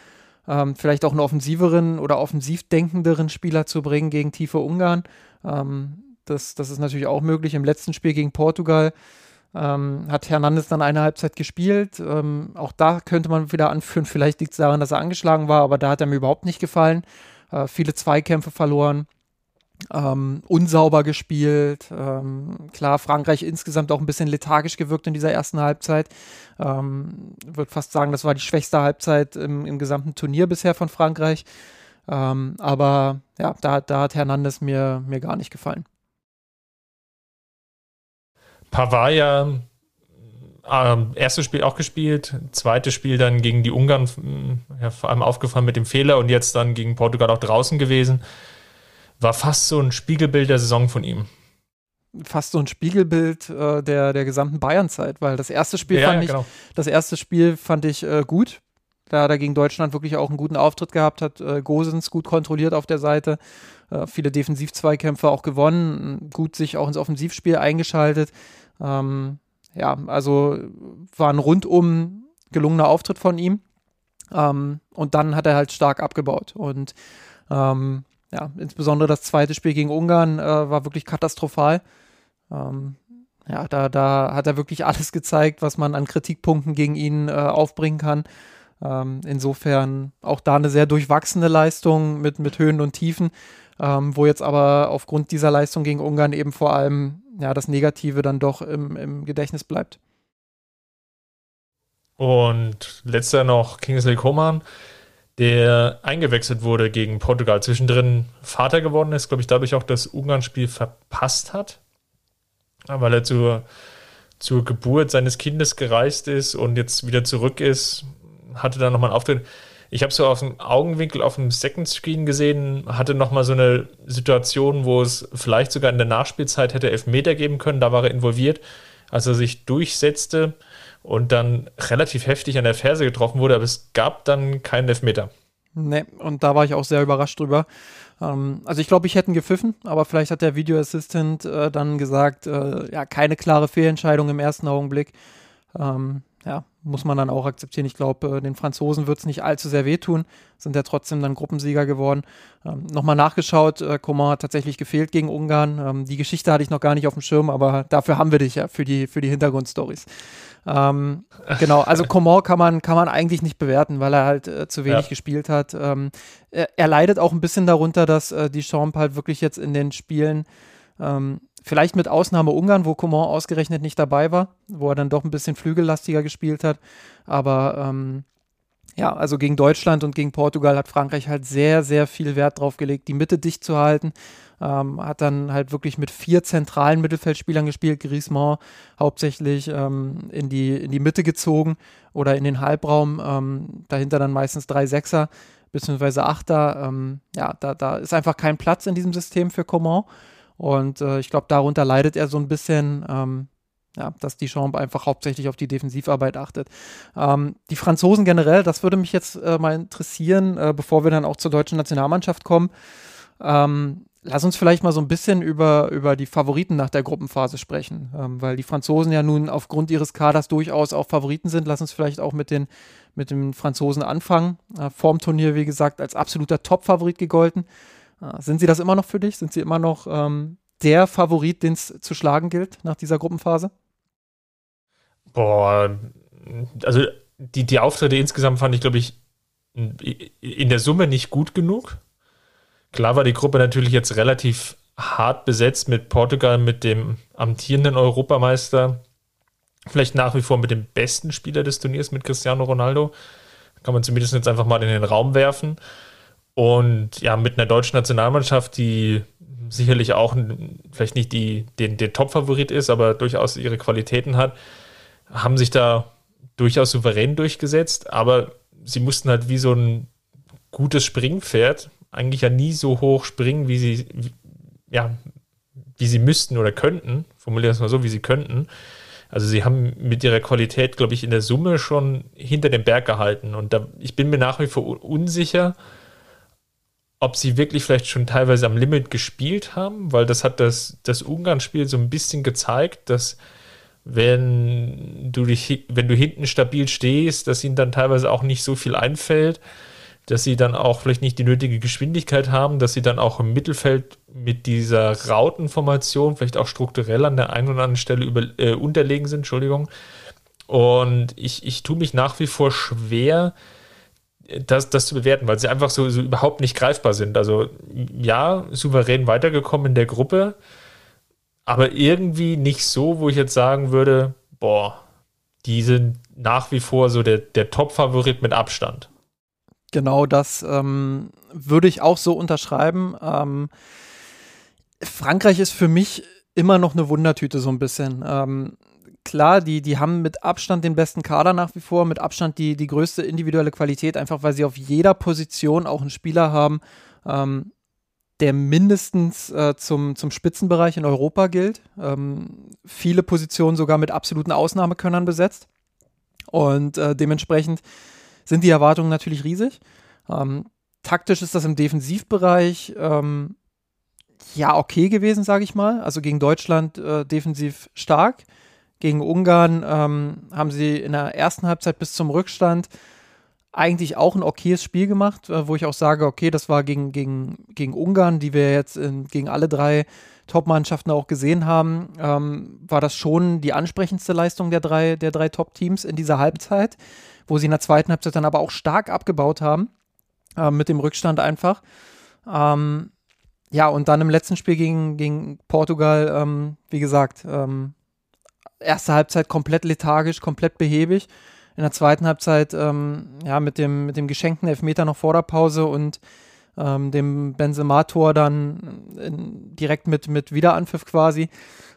B: Ähm, vielleicht auch einen offensiveren oder offensiv denkenderen Spieler zu bringen gegen tiefe Ungarn. Ähm, das, das ist natürlich auch möglich. Im letzten Spiel gegen Portugal ähm, hat Hernandez dann eine Halbzeit gespielt. Ähm, auch da könnte man wieder anführen, vielleicht liegt es daran, dass er angeschlagen war, aber da hat er mir überhaupt nicht gefallen. Äh, viele Zweikämpfe verloren. Ähm, unsauber gespielt. Ähm, klar, Frankreich insgesamt auch ein bisschen lethargisch gewirkt in dieser ersten Halbzeit. Ähm, würde fast sagen, das war die schwächste Halbzeit im, im gesamten Turnier bisher von Frankreich. Ähm, aber ja, da, da hat Hernandez mir, mir gar nicht gefallen.
A: Pavaya, äh, erstes Spiel auch gespielt, zweites Spiel dann gegen die Ungarn, ja, vor allem aufgefallen mit dem Fehler und jetzt dann gegen Portugal auch draußen gewesen. War fast so ein Spiegelbild der Saison von ihm
B: fast so ein Spiegelbild äh, der, der gesamten Bayern-Zeit, weil das erste Spiel ja, fand ja, genau. ich, das erste Spiel fand ich äh, gut da hat er gegen Deutschland wirklich auch einen guten Auftritt gehabt, hat äh, Gosens gut kontrolliert auf der Seite, äh, viele Defensivzweikämpfe auch gewonnen, gut sich auch ins Offensivspiel eingeschaltet. Ähm, ja, also war ein rundum gelungener Auftritt von ihm. Ähm, und dann hat er halt stark abgebaut. Und ähm, ja, insbesondere das zweite Spiel gegen Ungarn äh, war wirklich katastrophal. Ähm, ja, da, da hat er wirklich alles gezeigt, was man an Kritikpunkten gegen ihn äh, aufbringen kann. Ähm, insofern auch da eine sehr durchwachsene Leistung mit, mit Höhen und Tiefen, ähm, wo jetzt aber aufgrund dieser Leistung gegen Ungarn eben vor allem ja, das Negative dann doch im, im Gedächtnis bleibt.
A: Und letzter noch Kingsley Coman, der eingewechselt wurde gegen Portugal, zwischendrin Vater geworden ist, glaube ich, dadurch auch das Ungarn-Spiel verpasst hat, weil er zur, zur Geburt seines Kindes gereist ist und jetzt wieder zurück ist hatte da nochmal einen Auftritt. Ich habe so auf dem Augenwinkel auf dem Second Screen gesehen, hatte nochmal so eine Situation, wo es vielleicht sogar in der Nachspielzeit hätte Elfmeter geben können. Da war er involviert, als er sich durchsetzte und dann relativ heftig an der Ferse getroffen wurde, aber es gab dann keinen Elfmeter.
B: Nee, und da war ich auch sehr überrascht drüber. Ähm, also ich glaube, ich hätte ihn gepfiffen, aber vielleicht hat der Video Assistant äh, dann gesagt, äh, ja, keine klare Fehlentscheidung im ersten Augenblick. Ähm, ja, muss man dann auch akzeptieren. Ich glaube, äh, den Franzosen wird es nicht allzu sehr wehtun, sind ja trotzdem dann Gruppensieger geworden. Ähm, Nochmal nachgeschaut, äh, Coman hat tatsächlich gefehlt gegen Ungarn. Ähm, die Geschichte hatte ich noch gar nicht auf dem Schirm, aber dafür haben wir dich ja, für die, für die Hintergrundstories. Ähm, genau, also Coman kann man, kann man eigentlich nicht bewerten, weil er halt äh, zu wenig ja. gespielt hat. Ähm, er, er, leidet auch ein bisschen darunter, dass äh, die Champ halt wirklich jetzt in den Spielen ähm, Vielleicht mit Ausnahme Ungarn, wo Coman ausgerechnet nicht dabei war, wo er dann doch ein bisschen flügellastiger gespielt hat. Aber ähm, ja, also gegen Deutschland und gegen Portugal hat Frankreich halt sehr, sehr viel Wert drauf gelegt, die Mitte dicht zu halten. Ähm, hat dann halt wirklich mit vier zentralen Mittelfeldspielern gespielt, Griezmann hauptsächlich ähm, in, die, in die Mitte gezogen oder in den Halbraum, ähm, dahinter dann meistens drei Sechser beziehungsweise Achter. Ähm, ja, da, da ist einfach kein Platz in diesem System für Coman. Und äh, ich glaube, darunter leidet er so ein bisschen, ähm, ja, dass die Champ einfach hauptsächlich auf die Defensivarbeit achtet. Ähm, die Franzosen generell, das würde mich jetzt äh, mal interessieren, äh, bevor wir dann auch zur deutschen Nationalmannschaft kommen. Ähm, lass uns vielleicht mal so ein bisschen über, über die Favoriten nach der Gruppenphase sprechen, ähm, weil die Franzosen ja nun aufgrund ihres Kaders durchaus auch Favoriten sind. Lass uns vielleicht auch mit den, mit den Franzosen anfangen. Äh, vorm Turnier, wie gesagt, als absoluter Top-Favorit gegolten. Ah, sind sie das immer noch für dich? Sind sie immer noch ähm, der Favorit, den es zu schlagen gilt nach dieser Gruppenphase?
A: Boah, also die, die Auftritte insgesamt fand ich, glaube ich, in der Summe nicht gut genug. Klar war die Gruppe natürlich jetzt relativ hart besetzt mit Portugal, mit dem amtierenden Europameister, vielleicht nach wie vor mit dem besten Spieler des Turniers, mit Cristiano Ronaldo. Kann man zumindest jetzt einfach mal in den Raum werfen. Und ja, mit einer deutschen Nationalmannschaft, die sicherlich auch vielleicht nicht die, den, der Top-Favorit ist, aber durchaus ihre Qualitäten hat, haben sich da durchaus souverän durchgesetzt. Aber sie mussten halt wie so ein gutes Springpferd eigentlich ja nie so hoch springen, wie sie, ja, wie sie müssten oder könnten. Formulieren wir es mal so, wie sie könnten. Also sie haben mit ihrer Qualität, glaube ich, in der Summe schon hinter dem Berg gehalten. Und da, ich bin mir nach wie vor unsicher, ob sie wirklich vielleicht schon teilweise am Limit gespielt haben, weil das hat das, das Ungarn-Spiel so ein bisschen gezeigt, dass wenn du dich, wenn du hinten stabil stehst, dass ihnen dann teilweise auch nicht so viel einfällt, dass sie dann auch vielleicht nicht die nötige Geschwindigkeit haben, dass sie dann auch im Mittelfeld mit dieser Rautenformation vielleicht auch strukturell an der einen oder anderen Stelle über, äh, unterlegen sind, Entschuldigung. Und ich, ich tue mich nach wie vor schwer, das, das zu bewerten, weil sie einfach so, so überhaupt nicht greifbar sind. Also ja, souverän weitergekommen in der Gruppe, aber irgendwie nicht so, wo ich jetzt sagen würde, boah, die sind nach wie vor so der, der Top-Favorit mit Abstand.
B: Genau das ähm, würde ich auch so unterschreiben. Ähm, Frankreich ist für mich immer noch eine Wundertüte so ein bisschen. Ähm, klar, die, die haben mit Abstand den besten Kader nach wie vor, mit Abstand die, die größte individuelle Qualität, einfach weil sie auf jeder Position auch einen Spieler haben, ähm, der mindestens äh, zum, zum Spitzenbereich in Europa gilt. Ähm, viele Positionen sogar mit absoluten Ausnahmekönnern besetzt. Und äh, dementsprechend sind die Erwartungen natürlich riesig. Ähm, taktisch ist das im Defensivbereich ähm, ja okay gewesen, sage ich mal. Also gegen Deutschland äh, defensiv stark. Gegen Ungarn ähm, haben sie in der ersten Halbzeit bis zum Rückstand eigentlich auch ein okayes Spiel gemacht, äh, wo ich auch sage, okay, das war gegen, gegen, gegen Ungarn, die wir jetzt in, gegen alle drei Top-Mannschaften auch gesehen haben, ähm, war das schon die ansprechendste Leistung der drei, der drei Top-Teams in dieser Halbzeit, wo sie in der zweiten Halbzeit dann aber auch stark abgebaut haben, äh, mit dem Rückstand einfach. Ähm, ja, und dann im letzten Spiel gegen, gegen Portugal, ähm, wie gesagt, ähm, erste Halbzeit komplett lethargisch, komplett behäbig. In der zweiten Halbzeit ähm, ja, mit, dem, mit dem geschenkten Elfmeter noch vor der Pause und ähm, dem Benzema-Tor dann in, direkt mit, mit Wiederanpfiff quasi,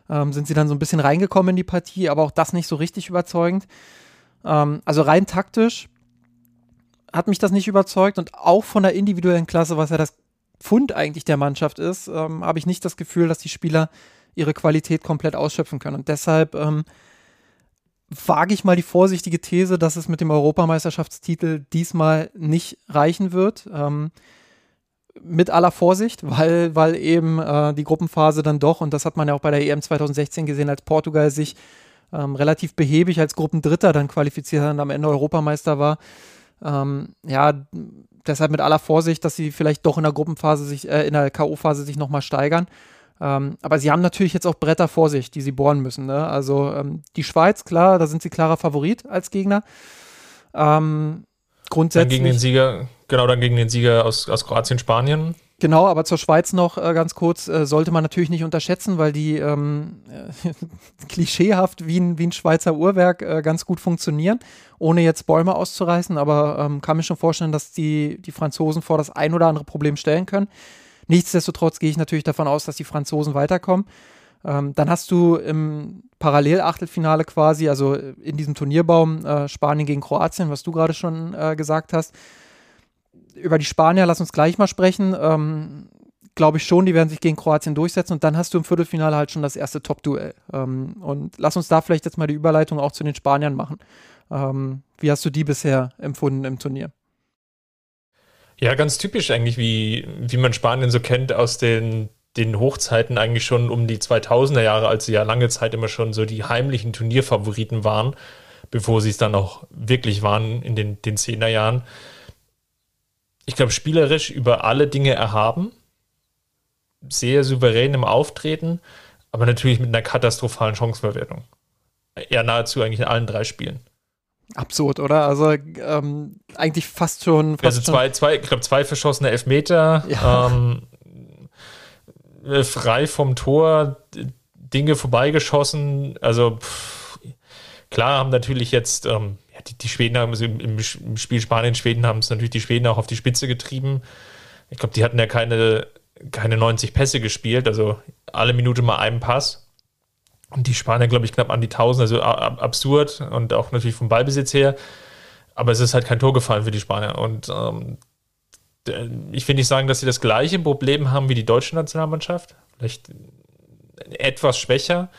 B: ähm, sind sie dann so ein bisschen reingekommen in die Partie, aber auch das nicht so richtig überzeugend. Ähm, also rein taktisch hat mich das nicht überzeugt und auch von der individuellen Klasse, was ja das Pfund eigentlich der Mannschaft ist, ähm, habe ich nicht das Gefühl, dass die Spieler ihre Qualität komplett ausschöpfen können. Und deshalb ähm, wage ich mal die vorsichtige These, dass es mit dem Europameisterschaftstitel diesmal nicht reichen wird. Ähm, mit aller Vorsicht, weil, weil eben äh, die Gruppenphase dann doch, und das hat man ja auch bei der EM 2016 gesehen, als Portugal sich ähm, relativ behäbig als Gruppendritter dann qualifiziert hat und am Ende Europameister war. Ähm, ja, deshalb mit aller Vorsicht, dass sie vielleicht doch in der Gruppenphase sich, äh, in der K.O.-Phase sich nochmal steigern. Ähm, aber sie haben natürlich jetzt auch Bretter vor sich, die sie bohren müssen. Ne? Also ähm, die Schweiz, klar, da sind sie klarer Favorit als Gegner. Ähm, grundsätzlich.
A: Dann gegen den Sieger, genau, dann gegen den Sieger aus, aus Kroatien, Spanien.
B: Genau, aber zur Schweiz noch äh, ganz kurz, äh, sollte man natürlich nicht unterschätzen, weil die ähm, äh, klischeehaft wie ein, wie ein Schweizer Uhrwerk äh, ganz gut funktionieren, ohne jetzt Bäume auszureißen, aber ähm, kann mir schon vorstellen, dass die, die Franzosen vor das ein oder andere Problem stellen können. Nichtsdestotrotz gehe ich natürlich davon aus, dass die Franzosen weiterkommen. Ähm, dann hast du im Parallelachtelfinale quasi, also in diesem Turnierbaum, äh, Spanien gegen Kroatien, was du gerade schon äh, gesagt hast. Über die Spanier lass uns gleich mal sprechen. Ähm, Glaube ich schon, die werden sich gegen Kroatien durchsetzen und dann hast du im Viertelfinale halt schon das erste Top-Duell. Ähm, und lass uns da vielleicht jetzt mal die Überleitung auch zu den Spaniern machen. Ähm, wie hast du die bisher empfunden im Turnier?
A: Ja, ganz typisch eigentlich, wie, wie man Spanien so kennt aus den, den Hochzeiten eigentlich schon um die 2000er Jahre, als sie ja lange Zeit immer schon so die heimlichen Turnierfavoriten waren, bevor sie es dann auch wirklich waren in den, den 10er Jahren. Ich glaube, spielerisch über alle Dinge erhaben, sehr souverän im Auftreten, aber natürlich mit einer katastrophalen Chancenverwertung. Ja, nahezu eigentlich in allen drei Spielen
B: absurd, oder? Also ähm, eigentlich fast schon. Fast
A: also zwei, zwei, ich glaube, zwei verschossene Elfmeter, ja. ähm, äh, frei vom Tor, Dinge vorbeigeschossen. Also pff, klar haben natürlich jetzt ähm, ja, die, die, Schweden haben es im, im, Spiel Spanien-Schweden haben es natürlich die Schweden auch auf die Spitze getrieben. Ich glaube, die hatten ja keine, keine 90 Pässe gespielt, also alle Minute mal einen Pass. Und die Spanier, glaube ich, knapp an die 1000, also absurd und auch natürlich vom Ballbesitz her. Aber es ist halt kein Tor gefallen für die Spanier. Und ähm, ich will nicht sagen, dass sie das gleiche Problem haben wie die deutsche Nationalmannschaft. Vielleicht etwas schwächer.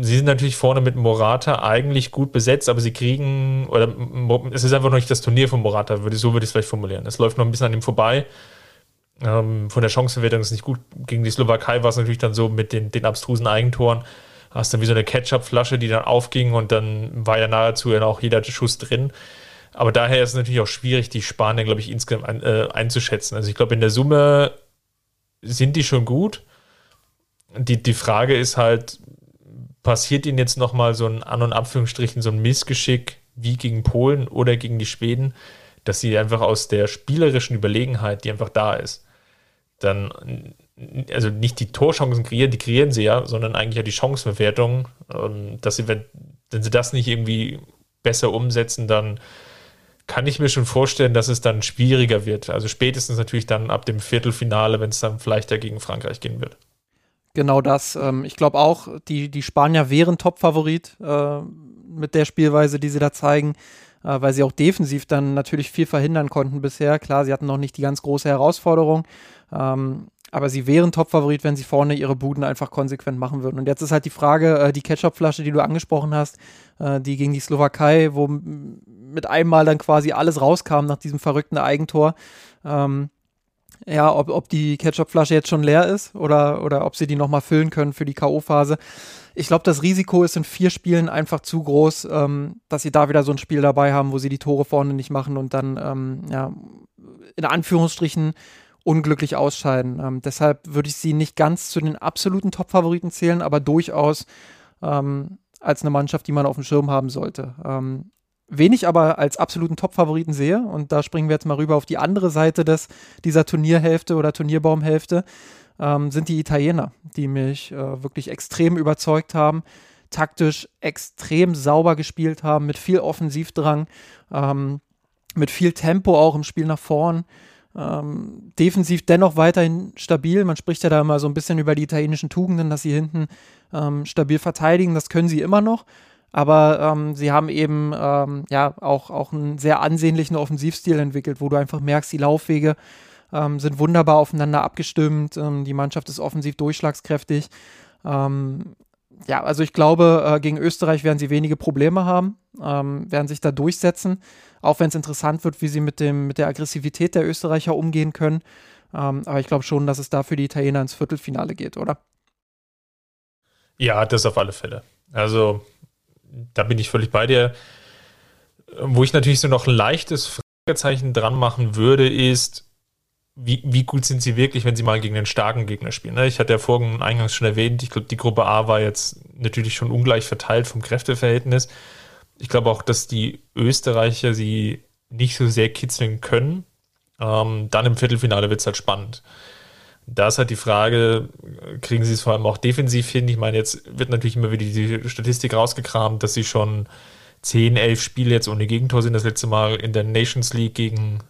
A: Sie sind natürlich vorne mit Morata eigentlich gut besetzt, aber sie kriegen, oder es ist einfach noch nicht das Turnier von Morata, so würde ich es vielleicht formulieren. Es läuft noch ein bisschen an ihm vorbei. Ähm, von der Chancenverwertung ist nicht gut. Gegen die Slowakei war es natürlich dann so mit den, den abstrusen Eigentoren. Hast dann wie so eine Ketchup-Flasche, die dann aufging und dann war ja nahezu dann auch jeder Schuss drin. Aber daher ist es natürlich auch schwierig, die Spanier, glaube ich, insgesamt ein, äh, einzuschätzen. Also ich glaube, in der Summe sind die schon gut. Die, die Frage ist halt, passiert ihnen jetzt nochmal so ein An- und Abführungsstrichen so ein Missgeschick wie gegen Polen oder gegen die Schweden, dass sie einfach aus der spielerischen Überlegenheit, die einfach da ist, dann also nicht die Torchancen kreieren, die kreieren sie ja, sondern eigentlich ja die Chancenverwertung, ähm, dass sie, wenn, wenn sie das nicht irgendwie besser umsetzen, dann kann ich mir schon vorstellen, dass es dann schwieriger wird. Also spätestens natürlich dann ab dem Viertelfinale, wenn es dann vielleicht dagegen Frankreich gehen wird.
B: Genau das. Ähm, ich glaube auch, die, die Spanier wären Top-Favorit äh, mit der Spielweise, die sie da zeigen äh, weil sie auch defensiv dann natürlich viel verhindern konnten bisher. Klar, sie hatten noch nicht die ganz große Herausforderung, ähm, aber sie wären Top-Favorit, wenn sie vorne ihre Buden einfach konsequent machen würden. Und jetzt ist halt die Frage, äh, die Ketchup-Flasche, die du angesprochen hast, äh, die gegen die Slowakei, wo mit einmal dann quasi alles rauskam nach diesem verrückten Eigentor. Ähm, ja, ob, ob die Ketchup-Flasche jetzt schon leer ist oder, oder ob sie die nochmal füllen können für die K.O.-Phase ich glaube, das Risiko ist in vier Spielen einfach zu groß, ähm, dass sie da wieder so ein Spiel dabei haben, wo sie die Tore vorne nicht machen und dann, ähm, ja, in Anführungsstrichen unglücklich ausscheiden. Ähm, deshalb würde ich sie nicht ganz zu den absoluten Top-Favoriten zählen, aber durchaus ähm, als eine Mannschaft, die man auf dem Schirm haben sollte. Ähm, wen ich aber als absoluten Top-Favoriten sehe, und da springen wir jetzt mal rüber auf die andere Seite des, dieser Turnierhälfte oder Turnierbaumhälfte, ähm, sind die Italiener, die mich äh, wirklich extrem überzeugt haben, taktisch extrem sauber gespielt haben, mit viel Offensivdrang, ähm, mit viel Tempo auch im Spiel nach vorn. Ähm, defensiv dennoch weiterhin stabil. Man spricht ja da immer so ein bisschen über die italienischen Tugenden, dass sie hinten ähm, stabil verteidigen. Das können sie immer noch. Aber ähm, sie haben eben ähm, ja auch, auch einen sehr ansehnlichen Offensivstil entwickelt, wo du einfach merkst, die Laufwege ähm, sind wunderbar aufeinander abgestimmt. Ähm, die Mannschaft ist offensiv durchschlagskräftig. Ähm, ja, also ich glaube, äh, gegen Österreich werden sie wenige Probleme haben, ähm, werden sich da durchsetzen, auch wenn es interessant wird, wie sie mit, dem, mit der Aggressivität der Österreicher umgehen können. Aber ich glaube schon, dass es da für die Italiener ins Viertelfinale geht, oder?
A: Ja, das auf alle Fälle. Also, da bin ich völlig bei dir. Wo ich natürlich so noch ein leichtes Fragezeichen dran machen würde, ist, wie, wie gut sind sie wirklich, wenn sie mal gegen einen starken Gegner spielen. Ne? Ich hatte ja vorhin eingangs schon erwähnt, ich glaube, die Gruppe A war jetzt natürlich schon ungleich verteilt vom Kräfteverhältnis. Ich glaube auch, dass die Österreicher sie nicht so sehr kitzeln können. Ähm, dann im Viertelfinale wird es halt spannend. Da ist halt die Frage, kriegen sie es vor allem auch defensiv hin? Ich meine, jetzt wird natürlich immer wieder die Statistik rausgekramt, dass sie schon 10, 11 Spiele jetzt ohne Gegentor sind. Das letzte Mal in der Nations League gegen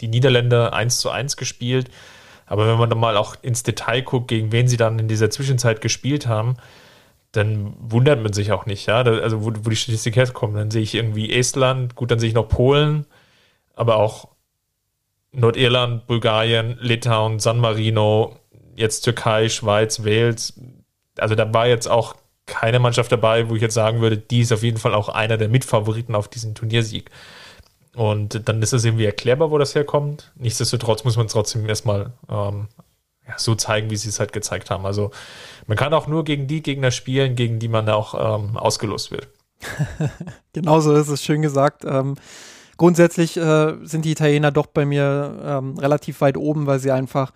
A: die Niederländer 1 zu 1 gespielt. Aber wenn man dann mal auch ins Detail guckt, gegen wen sie dann in dieser Zwischenzeit gespielt haben, dann wundert man sich auch nicht, ja. Also, wo, wo die Statistik herkommt, dann sehe ich irgendwie Estland, gut, dann sehe ich noch Polen, aber auch Nordirland, Bulgarien, Litauen, San Marino, jetzt Türkei, Schweiz, Wales. Also da war jetzt auch keine Mannschaft dabei, wo ich jetzt sagen würde, die ist auf jeden Fall auch einer der Mitfavoriten auf diesen Turniersieg. Und dann ist es irgendwie erklärbar, wo das herkommt. Nichtsdestotrotz muss man es trotzdem erstmal ähm, ja, so zeigen, wie sie es halt gezeigt haben. Also man kann auch nur gegen die Gegner spielen, gegen die man auch ähm, ausgelost wird.
B: Genauso ist es schön gesagt. Ähm, grundsätzlich äh, sind die Italiener doch bei mir ähm, relativ weit oben, weil sie einfach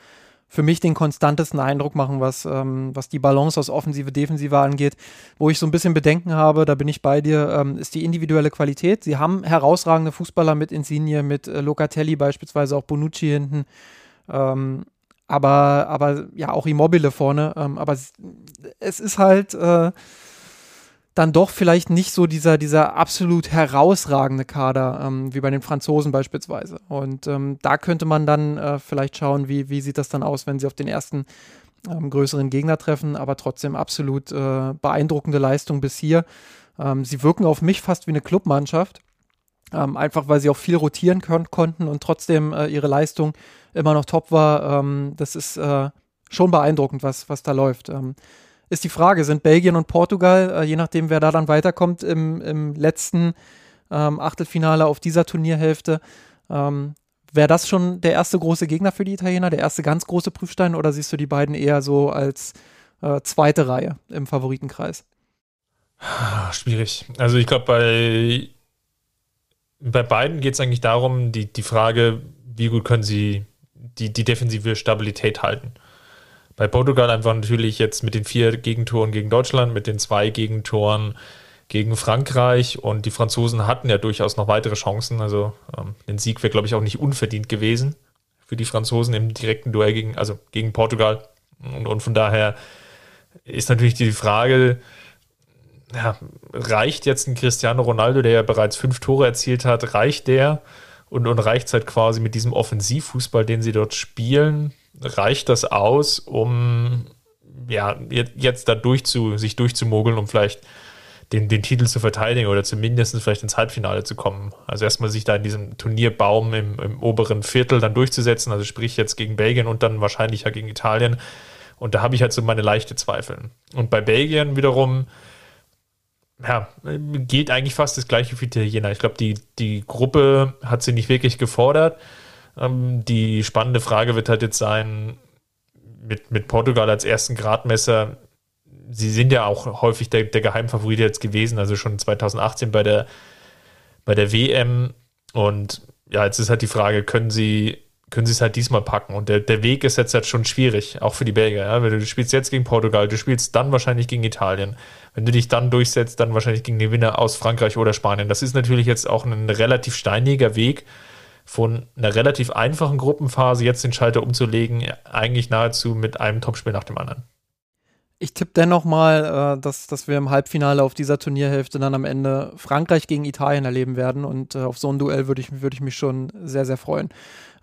B: für mich den konstantesten Eindruck machen, was, ähm, was die Balance aus Offensive, Defensive angeht. Wo ich so ein bisschen Bedenken habe, da bin ich bei dir, ähm, ist die individuelle Qualität. Sie haben herausragende Fußballer mit Insigne, mit äh, Locatelli beispielsweise, auch Bonucci hinten. Ähm, aber, aber ja, auch Immobile vorne. Ähm, aber es, es, ist halt. Äh, dann doch vielleicht nicht so dieser, dieser absolut herausragende Kader, ähm, wie bei den Franzosen beispielsweise. Und ähm, da könnte man dann äh, vielleicht schauen, wie, wie sieht das dann aus, wenn sie auf den ersten ähm, größeren Gegner treffen, aber trotzdem absolut äh, beeindruckende Leistung bis hier. Ähm, sie wirken auf mich fast wie eine Clubmannschaft, ähm, einfach weil sie auch viel rotieren können, konnten und trotzdem äh, ihre Leistung immer noch top war. Ähm, das ist äh, schon beeindruckend, was, was da läuft ist die Frage, sind Belgien und Portugal, äh, je nachdem, wer da dann weiterkommt im, im letzten ähm, Achtelfinale auf dieser Turnierhälfte, ähm, wäre das schon der erste große Gegner für die Italiener, der erste ganz große Prüfstein, oder siehst du die beiden eher so als äh, zweite Reihe im Favoritenkreis?
A: Schwierig. Also ich glaube, bei, bei beiden geht es eigentlich darum, die, die Frage, wie gut können sie die, die defensive Stabilität halten. Bei Portugal einfach natürlich jetzt mit den vier Gegentoren gegen Deutschland, mit den zwei Gegentoren gegen Frankreich und die Franzosen hatten ja durchaus noch weitere Chancen. Also ähm, den Sieg wäre, glaube ich, auch nicht unverdient gewesen für die Franzosen im direkten Duell gegen, also gegen Portugal. Und, und von daher ist natürlich die Frage, ja, reicht jetzt ein Cristiano Ronaldo, der ja bereits fünf Tore erzielt hat, reicht der? Und, und reicht es halt quasi mit diesem Offensivfußball, den sie dort spielen, reicht das aus, um ja, jetzt da durchzu, sich durchzumogeln, um vielleicht den, den Titel zu verteidigen oder zumindest vielleicht ins Halbfinale zu kommen. Also erstmal sich da in diesem Turnierbaum im, im oberen Viertel dann durchzusetzen, also sprich jetzt gegen Belgien und dann wahrscheinlich ja gegen Italien. Und da habe ich halt so meine leichte Zweifel. Und bei Belgien wiederum, ja, geht eigentlich fast das gleiche für Italiener. Ich glaube, die, die Gruppe hat sie nicht wirklich gefordert. Ähm, die spannende Frage wird halt jetzt sein, mit, mit Portugal als ersten Gradmesser, sie sind ja auch häufig der, der Geheimfavorit jetzt gewesen, also schon 2018 bei der, bei der WM. Und ja, jetzt ist halt die Frage, können sie, können sie es halt diesmal packen? Und der, der Weg ist jetzt halt schon schwierig, auch für die Belgier. Ja? Du spielst jetzt gegen Portugal, du spielst dann wahrscheinlich gegen Italien. Wenn du dich dann durchsetzt, dann wahrscheinlich gegen den Winner aus Frankreich oder Spanien. Das ist natürlich jetzt auch ein relativ steiniger Weg von einer relativ einfachen Gruppenphase jetzt den Schalter umzulegen, eigentlich nahezu mit einem Topspiel nach dem anderen.
B: Ich tippe dennoch mal, äh, dass, dass wir im Halbfinale auf dieser Turnierhälfte dann am Ende Frankreich gegen Italien erleben werden und äh, auf so ein Duell würde ich, würd ich mich schon sehr, sehr freuen.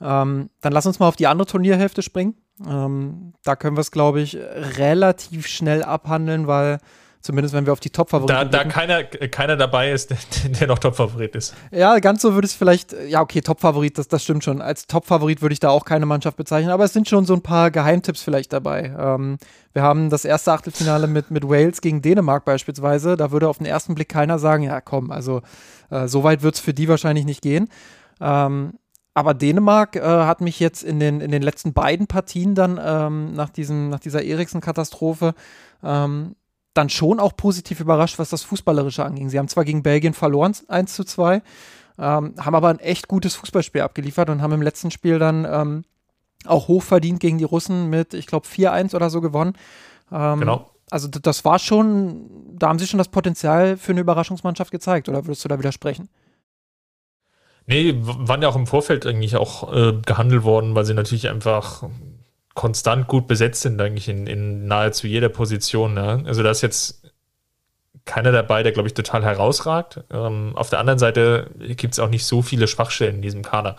B: Ähm, dann lass uns mal auf die andere Turnierhälfte springen. Ähm, da können wir es, glaube ich, relativ schnell abhandeln, weil Zumindest wenn wir auf die Top-Favoriten
A: Da, da keiner, keiner dabei ist, der, der noch Top-Favorit ist.
B: Ja, ganz so würde es vielleicht, ja, okay, Top-Favorit, das, das stimmt schon. Als Top-Favorit würde ich da auch keine Mannschaft bezeichnen, aber es sind schon so ein paar Geheimtipps vielleicht dabei. Ähm, wir haben das erste Achtelfinale mit, mit Wales gegen Dänemark beispielsweise. Da würde auf den ersten Blick keiner sagen, ja, komm, also äh, so weit wird es für die wahrscheinlich nicht gehen. Ähm, aber Dänemark äh, hat mich jetzt in den, in den letzten beiden Partien dann ähm, nach, diesem, nach dieser Eriksen-Katastrophe ähm, dann schon auch positiv überrascht, was das Fußballerische anging. Sie haben zwar gegen Belgien verloren, 1 zu 2, ähm, haben aber ein echt gutes Fußballspiel abgeliefert und haben im letzten Spiel dann ähm, auch hochverdient gegen die Russen mit, ich glaube, 4-1 oder so gewonnen. Ähm, genau. Also das war schon, da haben sie schon das Potenzial für eine Überraschungsmannschaft gezeigt, oder würdest du da widersprechen?
A: Nee, waren ja auch im Vorfeld eigentlich auch äh, gehandelt worden, weil sie natürlich einfach konstant gut besetzt sind, eigentlich in, in nahezu jeder Position. Ja. Also da ist jetzt keiner dabei, der, glaube ich, total herausragt. Ähm, auf der anderen Seite gibt es auch nicht so viele Schwachstellen in diesem Kader.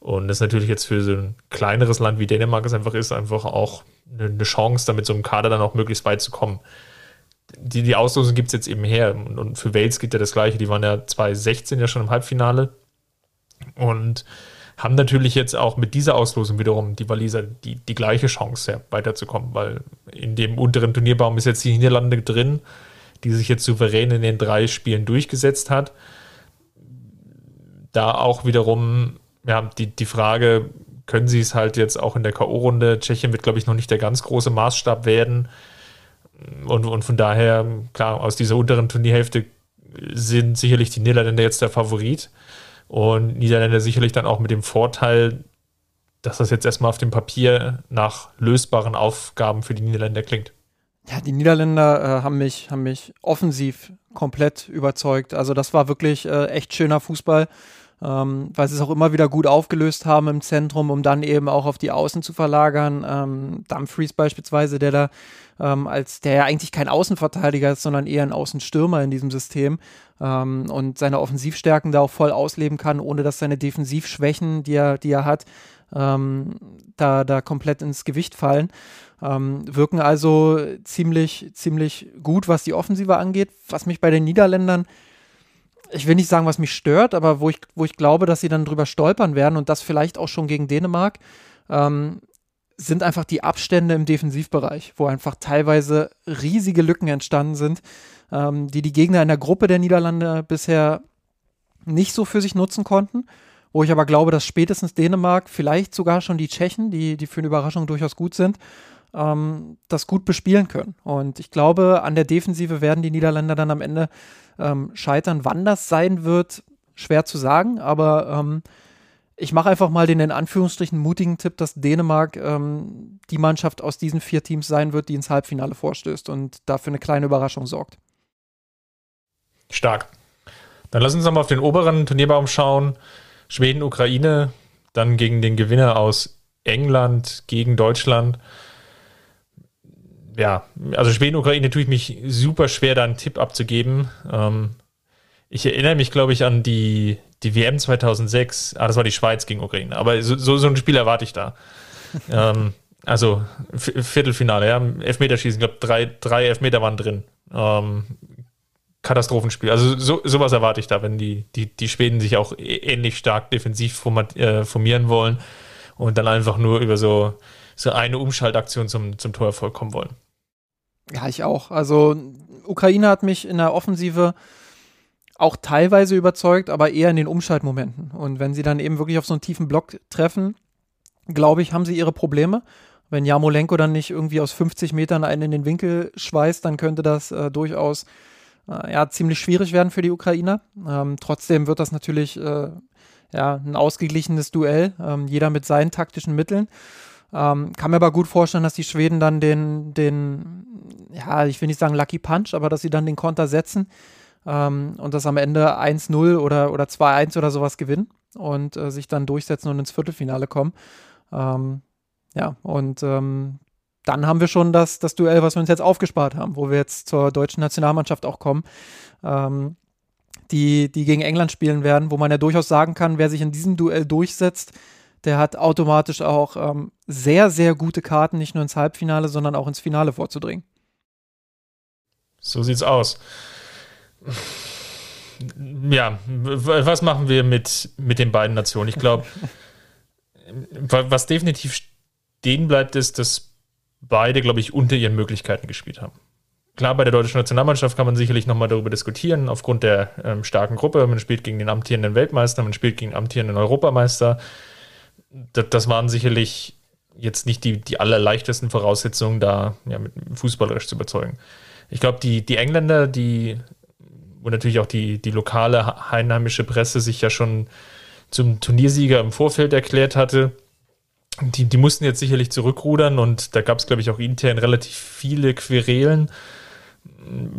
A: Und das ist natürlich jetzt für so ein kleineres Land wie Dänemark es einfach ist, einfach auch eine Chance, damit so einem Kader dann auch möglichst weit zu kommen. Die, die Auslosung gibt es jetzt eben her. Und, und für Wales geht ja das Gleiche. Die waren ja 2016 ja schon im Halbfinale. Und haben natürlich jetzt auch mit dieser Auslosung wiederum die Waliser die, die gleiche Chance, weiterzukommen, weil in dem unteren Turnierbaum ist jetzt die Niederlande drin, die sich jetzt souverän in den drei Spielen durchgesetzt hat. Da auch wiederum, ja, die, die Frage, können sie es halt jetzt auch in der K.O.-Runde? Tschechien wird, glaube ich, noch nicht der ganz große Maßstab werden. Und, und von daher, klar, aus dieser unteren Turnierhälfte sind sicherlich die Niederländer jetzt der Favorit. Und Niederländer sicherlich dann auch mit dem Vorteil, dass das jetzt erstmal auf dem Papier nach lösbaren Aufgaben für die Niederländer klingt.
B: Ja, die Niederländer äh, haben, mich, haben mich offensiv komplett überzeugt. Also das war wirklich äh, echt schöner Fußball, ähm, weil sie es auch immer wieder gut aufgelöst haben im Zentrum, um dann eben auch auf die Außen zu verlagern. Ähm, Dumfries beispielsweise, der da ähm, als der ja eigentlich kein Außenverteidiger ist, sondern eher ein Außenstürmer in diesem System ähm, und seine Offensivstärken da auch voll ausleben kann, ohne dass seine Defensivschwächen, die er, die er hat, ähm, da, da komplett ins Gewicht fallen. Ähm, wirken also ziemlich, ziemlich gut, was die Offensive angeht. Was mich bei den Niederländern, ich will nicht sagen, was mich stört, aber wo ich, wo ich glaube, dass sie dann drüber stolpern werden und das vielleicht auch schon gegen Dänemark, ähm, sind einfach die Abstände im Defensivbereich, wo einfach teilweise riesige Lücken entstanden sind, ähm, die die Gegner in der Gruppe der Niederlande bisher nicht so für sich nutzen konnten. Wo ich aber glaube, dass spätestens Dänemark, vielleicht sogar schon die Tschechen, die, die für eine Überraschung durchaus gut sind, ähm, das gut bespielen können. Und ich glaube, an der Defensive werden die Niederländer dann am Ende ähm, scheitern. Wann das sein wird, schwer zu sagen, aber ähm, ich mache einfach mal den in Anführungsstrichen mutigen Tipp, dass Dänemark ähm, die Mannschaft aus diesen vier Teams sein wird, die ins Halbfinale vorstößt und dafür eine kleine Überraschung sorgt.
A: Stark. Dann lass uns nochmal auf den oberen Turnierbaum schauen. Schweden, Ukraine, dann gegen den Gewinner aus England, gegen Deutschland. Ja, also Schweden, Ukraine tue ich mich super schwer, da einen Tipp abzugeben. Ähm, ich erinnere mich, glaube ich, an die, die WM 2006, ah, das war die Schweiz gegen Ukraine, aber so, so, so ein Spiel erwarte ich da. ähm, also Viertelfinale, ja, Elfmeterschießen, ich glaube, drei, drei Elfmeter waren drin. Ähm, Katastrophenspiel. Also so, sowas erwarte ich da, wenn die, die, die Schweden sich auch ähnlich stark defensiv format, äh, formieren wollen und dann einfach nur über so, so eine Umschaltaktion zum, zum Torerfolg kommen wollen.
B: Ja, ich auch. Also Ukraine hat mich in der Offensive auch teilweise überzeugt, aber eher in den Umschaltmomenten. Und wenn sie dann eben wirklich auf so einen tiefen Block treffen, glaube ich, haben sie ihre Probleme. Wenn Jamolenko dann nicht irgendwie aus 50 Metern einen in den Winkel schweißt, dann könnte das äh, durchaus äh, ja, ziemlich schwierig werden für die Ukrainer. Ähm, trotzdem wird das natürlich äh, ja, ein ausgeglichenes Duell, ähm, jeder mit seinen taktischen Mitteln. Ähm, kann mir aber gut vorstellen, dass die Schweden dann den, den, ja, ich will nicht sagen Lucky Punch, aber dass sie dann den Konter setzen ähm, und das am Ende 1-0 oder, oder 2-1 oder sowas gewinnen und äh, sich dann durchsetzen und ins Viertelfinale kommen. Ähm, ja, und ähm, dann haben wir schon das, das Duell, was wir uns jetzt aufgespart haben, wo wir jetzt zur deutschen Nationalmannschaft auch kommen, ähm, die, die gegen England spielen werden, wo man ja durchaus sagen kann, wer sich in diesem Duell durchsetzt, der hat automatisch auch ähm, sehr, sehr gute Karten, nicht nur ins Halbfinale, sondern auch ins Finale vorzudringen.
A: So sieht's aus. Ja, was machen wir mit, mit den beiden Nationen? Ich glaube, was definitiv stehen bleibt, ist, dass beide, glaube ich, unter ihren Möglichkeiten gespielt haben. Klar, bei der deutschen Nationalmannschaft kann man sicherlich nochmal darüber diskutieren, aufgrund der ähm, starken Gruppe. Man spielt gegen den amtierenden Weltmeister, man spielt gegen den amtierenden Europameister. Das, das waren sicherlich jetzt nicht die, die allerleichtesten Voraussetzungen, da ja, mit fußballerisch zu überzeugen. Ich glaube, die, die Engländer, die, wo natürlich auch die, die lokale einheimische Presse sich ja schon zum Turniersieger im Vorfeld erklärt hatte, die, die mussten jetzt sicherlich zurückrudern und da gab es, glaube ich, auch intern relativ viele Querelen.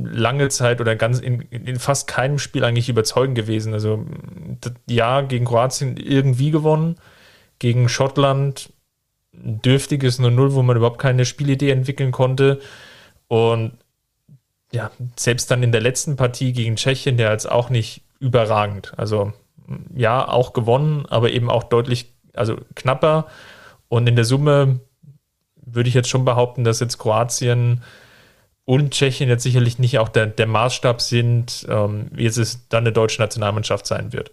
A: Lange Zeit oder ganz in, in fast keinem Spiel eigentlich überzeugend gewesen. Also ja, gegen Kroatien irgendwie gewonnen, gegen Schottland dürftiges 0-0, wo man überhaupt keine Spielidee entwickeln konnte. Und ja, selbst dann in der letzten Partie gegen Tschechien, der jetzt auch nicht überragend. Also ja, auch gewonnen, aber eben auch deutlich, also knapper. Und in der Summe würde ich jetzt schon behaupten, dass jetzt Kroatien und Tschechien jetzt sicherlich nicht auch der, der Maßstab sind, ähm, wie es dann eine deutsche Nationalmannschaft sein wird.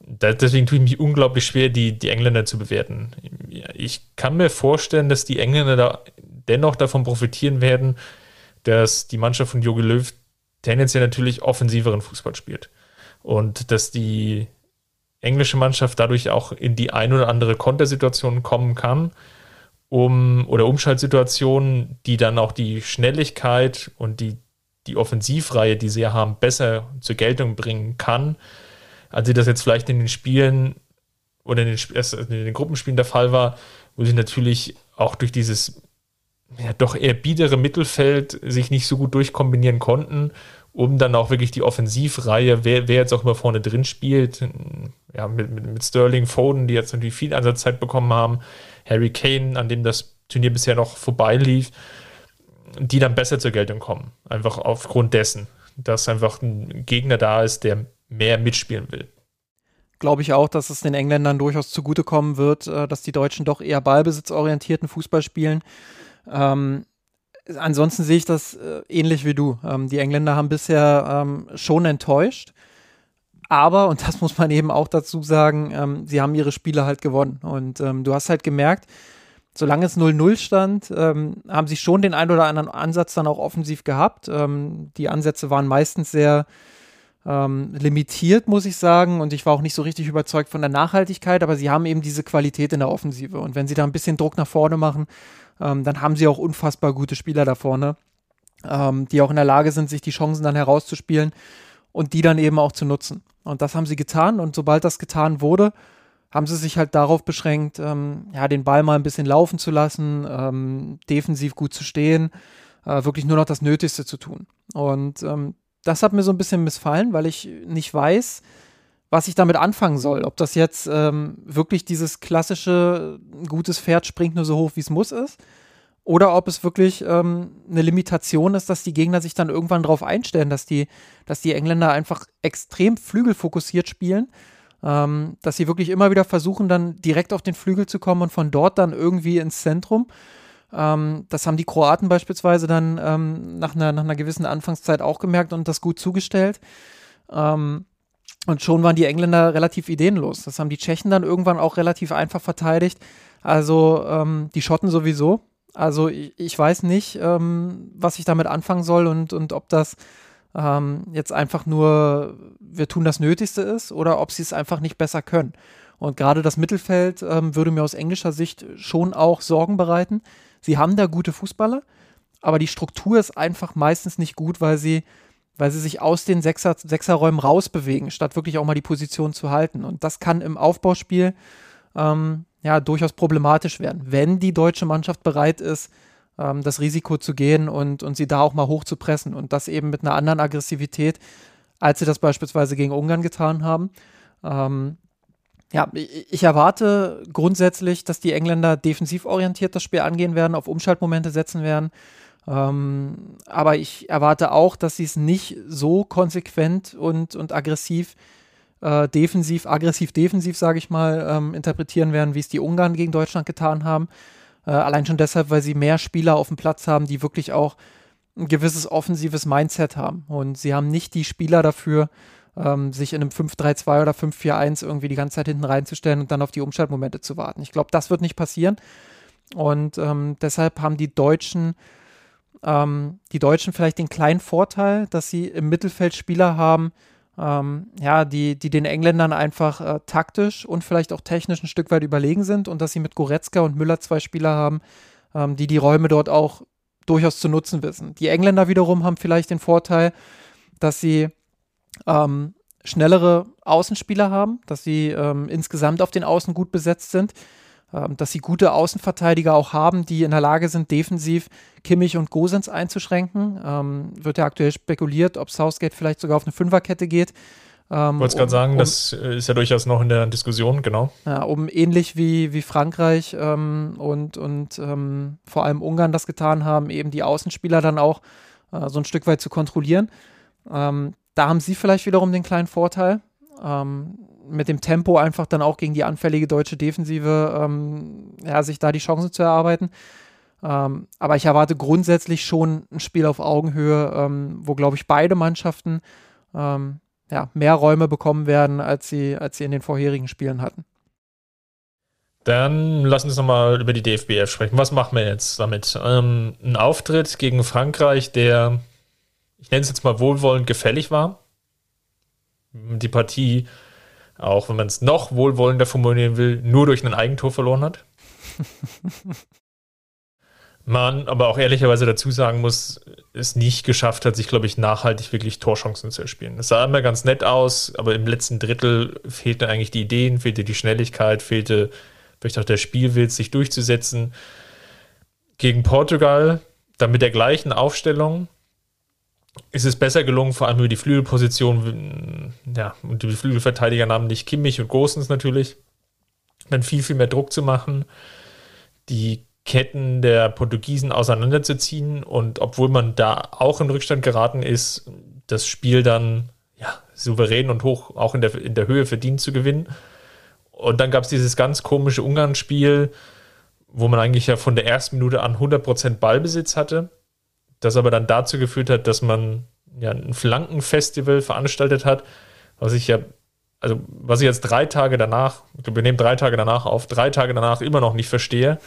A: deswegen tue ich mich unglaublich schwer, die, die Engländer zu bewerten. Ich kann mir vorstellen, dass die Engländer da dennoch davon profitieren werden, dass die Mannschaft von Jogi Löw tendenziell natürlich offensiveren Fußball spielt. Und dass die englische Mannschaft dadurch auch in die ein oder andere Kontersituation kommen kann, um oder Umschaltsituationen, die dann auch die Schnelligkeit und die, die Offensivreihe, die sie ja haben, besser zur Geltung bringen kann, als sie das jetzt vielleicht in den Spielen oder in den, in den Gruppenspielen der Fall war, wo sie natürlich auch durch dieses ja, doch eher biedere Mittelfeld sich nicht so gut durchkombinieren konnten um dann auch wirklich die Offensivreihe, wer, wer jetzt auch immer vorne drin spielt, ja, mit, mit, mit Sterling, Foden, die jetzt natürlich viel Einsatzzeit bekommen haben, Harry Kane, an dem das Turnier bisher noch vorbeilief, die dann besser zur Geltung kommen. Einfach aufgrund dessen, dass einfach ein Gegner da ist, der mehr mitspielen will.
B: Glaube ich auch, dass es den Engländern durchaus zugutekommen wird, äh, dass die Deutschen doch eher ballbesitzorientierten Fußball spielen. Ähm, ansonsten sehe ich das äh, ähnlich wie du. Ähm, die Engländer haben bisher ähm, schon enttäuscht. Aber, und das muss man eben auch dazu sagen, ähm, sie haben ihre Spiele halt gewonnen. Und ähm, du hast halt gemerkt, solange es 0-0 stand, ähm, haben sie schon den ein oder anderen Ansatz dann auch offensiv gehabt. Ähm, die Ansätze waren meistens sehr limitiert, muss ich sagen. Und ich war auch nicht so richtig überzeugt von der Nachhaltigkeit, aber sie haben eben diese Qualität in der Offensive. Und wenn sie da ein bisschen Druck nach vorne machen, ähm, dann haben sie auch unfassbar gute Spieler da vorne, ähm, die auch in der Lage sind, sich die Chancen dann herauszuspielen und die dann eben auch zu nutzen. Und das haben sie getan und sobald das getan wurde, haben sie sich halt darauf beschränkt, ähm, ja, den Ball mal ein bisschen laufen zu lassen, ähm, defensiv gut zu stehen, äh, wirklich nur noch das Nötigste zu tun. Und ähm, das hat mir so ein bisschen missfallen, weil ich nicht weiß, was ich damit anfangen soll. Ob das jetzt ähm, wirklich dieses klassische gutes Pferd springt nur so hoch, wie es muss ist. Oder ob es wirklich ähm, eine Limitation ist, dass die Gegner sich dann irgendwann darauf einstellen, dass die, dass die Engländer einfach extrem flügelfokussiert spielen, ähm, dass sie wirklich immer wieder versuchen, dann direkt auf den Flügel zu kommen und von dort dann irgendwie ins Zentrum. Ähm, das haben die Kroaten beispielsweise dann ähm, nach, einer, nach einer gewissen Anfangszeit auch gemerkt und das gut zugestellt. Ähm, und schon waren die Engländer relativ ideenlos. Das haben die Tschechen dann irgendwann auch relativ einfach verteidigt. Also ähm, die Schotten sowieso. Also ich, ich weiß nicht, ähm, was ich damit anfangen soll und, und ob das ähm, jetzt einfach nur, wir tun das Nötigste ist oder ob sie es einfach nicht besser können. Und gerade das Mittelfeld ähm, würde mir aus englischer Sicht schon auch Sorgen bereiten. Sie haben da gute Fußballer, aber die Struktur ist einfach meistens nicht gut, weil sie weil sie sich aus den Sechser, Sechserräumen rausbewegen, statt wirklich auch mal die Position zu halten. Und das kann im Aufbauspiel ähm, ja durchaus problematisch werden, wenn die deutsche Mannschaft bereit ist, ähm, das Risiko zu gehen und, und sie da auch mal hoch zu pressen. Und das eben mit einer anderen Aggressivität, als sie das beispielsweise gegen Ungarn getan haben. Ähm, ja, ich erwarte grundsätzlich, dass die Engländer defensiv orientiert das Spiel angehen werden, auf Umschaltmomente setzen werden. Ähm, aber ich erwarte auch, dass sie es nicht so konsequent und, und aggressiv, äh, defensiv, aggressiv-defensiv, sage ich mal, ähm, interpretieren werden, wie es die Ungarn gegen Deutschland getan haben. Äh, allein schon deshalb, weil sie mehr Spieler auf dem Platz haben, die wirklich auch ein gewisses offensives Mindset haben. Und sie haben nicht die Spieler dafür, ähm, sich in einem 5-3-2 oder 5-4-1 irgendwie die ganze Zeit hinten reinzustellen und dann auf die Umschaltmomente zu warten. Ich glaube, das wird nicht passieren. Und ähm, deshalb haben die Deutschen, ähm, die Deutschen vielleicht den kleinen Vorteil, dass sie im Mittelfeld Spieler haben, ähm, ja, die, die den Engländern einfach äh, taktisch und vielleicht auch technisch ein Stück weit überlegen sind und dass sie mit Goretzka und Müller zwei Spieler haben, ähm, die die Räume dort auch durchaus zu nutzen wissen. Die Engländer wiederum haben vielleicht den Vorteil, dass sie ähm, schnellere Außenspieler haben, dass sie ähm, insgesamt auf den Außen gut besetzt sind, dass sie gute Außenverteidiger auch haben, die in der Lage sind, defensiv Kimmich und Gosens einzuschränken. Ähm, wird ja aktuell spekuliert, ob Southgate vielleicht sogar auf eine Fünferkette geht.
A: Ähm, ich wollte es gerade um, sagen, um, das ist ja durchaus noch in der Diskussion, genau.
B: Ja, um ähnlich wie, wie Frankreich ähm, und, und ähm, vor allem Ungarn das getan haben, eben die Außenspieler dann auch äh, so ein Stück weit zu kontrollieren. Ähm, da haben sie vielleicht wiederum den kleinen Vorteil, ähm, mit dem Tempo einfach dann auch gegen die anfällige deutsche Defensive, ähm, ja, sich da die Chancen zu erarbeiten. aber ich erwarte grundsätzlich schon ein Spiel auf Augenhöhe, wo, glaube ich, beide Mannschaften ja, mehr Räume bekommen werden, als sie, als sie in den vorherigen Spielen hatten.
A: Dann lass uns nochmal über die DFBF sprechen. Was machen wir jetzt damit? Ähm, ein Auftritt gegen Frankreich, der, ich nenne es jetzt mal wohlwollend gefällig war. Die Partie, auch wenn man es noch wohlwollender formulieren will, nur durch ein Eigentor verloren hat. man aber auch ehrlicherweise dazu sagen muss, es nicht geschafft hat, sich, glaube ich, nachhaltig wirklich Torchancen zu erspielen. Es sah immer ganz nett aus, aber im letzten Drittel fehlten eigentlich die Ideen, fehlte die Schnelligkeit, fehlte vielleicht auch der Spielwitz, sich durchzusetzen. Gegen Portugal, dann mit der gleichen Aufstellung, ist es besser gelungen, vor allem über die Flügelposition, ja, und die Flügelverteidiger nahmen nicht Kimmich und Gosens natürlich, dann viel, viel mehr Druck zu machen. Die Ketten der Portugiesen auseinanderzuziehen. Und obwohl man da auch in Rückstand geraten ist, das Spiel dann ja, souverän und hoch auch in der, in der Höhe verdient zu gewinnen. Und dann gab es dieses ganz komische Ungarn-Spiel, wo man eigentlich ja von der ersten Minute an 100% Ballbesitz hatte, das aber dann dazu geführt hat, dass man ja ein Flankenfestival veranstaltet hat, was ich ja, also was ich jetzt drei Tage danach, ich glaube, wir nehmen drei Tage danach auf, drei Tage danach immer noch nicht verstehe.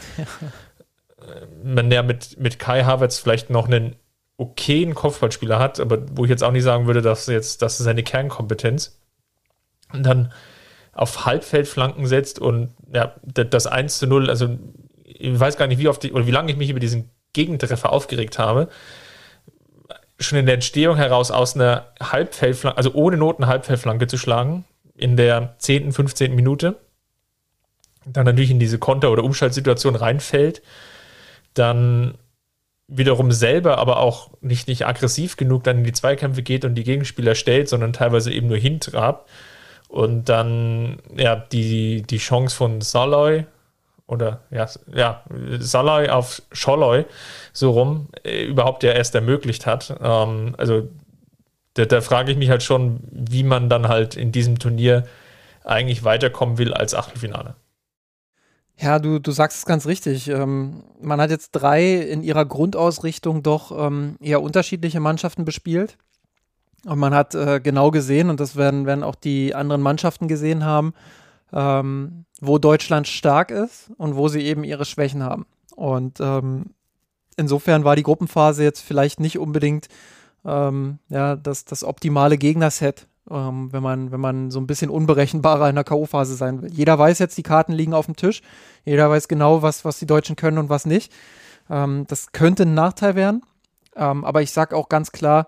A: man ja mit, mit Kai Havertz vielleicht noch einen okayen Kopfballspieler hat, aber wo ich jetzt auch nicht sagen würde, dass jetzt das ist seine Kernkompetenz. Und dann auf Halbfeldflanken setzt und ja, das 1 zu 0, also ich weiß gar nicht, wie oft die, oder wie lange ich mich über diesen Gegentreffer aufgeregt habe. Schon in der Entstehung heraus aus einer Halbfeldflanke, also ohne Not eine Halbfeldflanke zu schlagen, in der 10., 15. Minute, dann natürlich in diese Konter- oder Umschaltsituation reinfällt dann wiederum selber aber auch nicht, nicht aggressiv genug dann in die Zweikämpfe geht und die Gegenspieler stellt, sondern teilweise eben nur hintrabt. Und dann ja die, die Chance von Saloy oder ja, ja Saloy auf Scholloy so rum äh, überhaupt ja erst ermöglicht hat. Ähm, also da, da frage ich mich halt schon, wie man dann halt in diesem Turnier eigentlich weiterkommen will als Achtelfinale.
B: Ja, du, du sagst es ganz richtig. Ähm, man hat jetzt drei in ihrer Grundausrichtung doch ähm, eher unterschiedliche Mannschaften bespielt. Und man hat äh, genau gesehen, und das werden, werden auch die anderen Mannschaften gesehen haben, ähm, wo Deutschland stark ist und wo sie eben ihre Schwächen haben. Und ähm, insofern war die Gruppenphase jetzt vielleicht nicht unbedingt ähm, ja, das, das optimale Gegnerset ähm, wenn, man, wenn man so ein bisschen unberechenbarer in der K.O.-Phase sein will. Jeder weiß jetzt, die Karten liegen auf dem Tisch. Jeder weiß genau, was, was die Deutschen können und was nicht. Ähm, das könnte ein Nachteil werden. Ähm, aber ich sage auch ganz klar,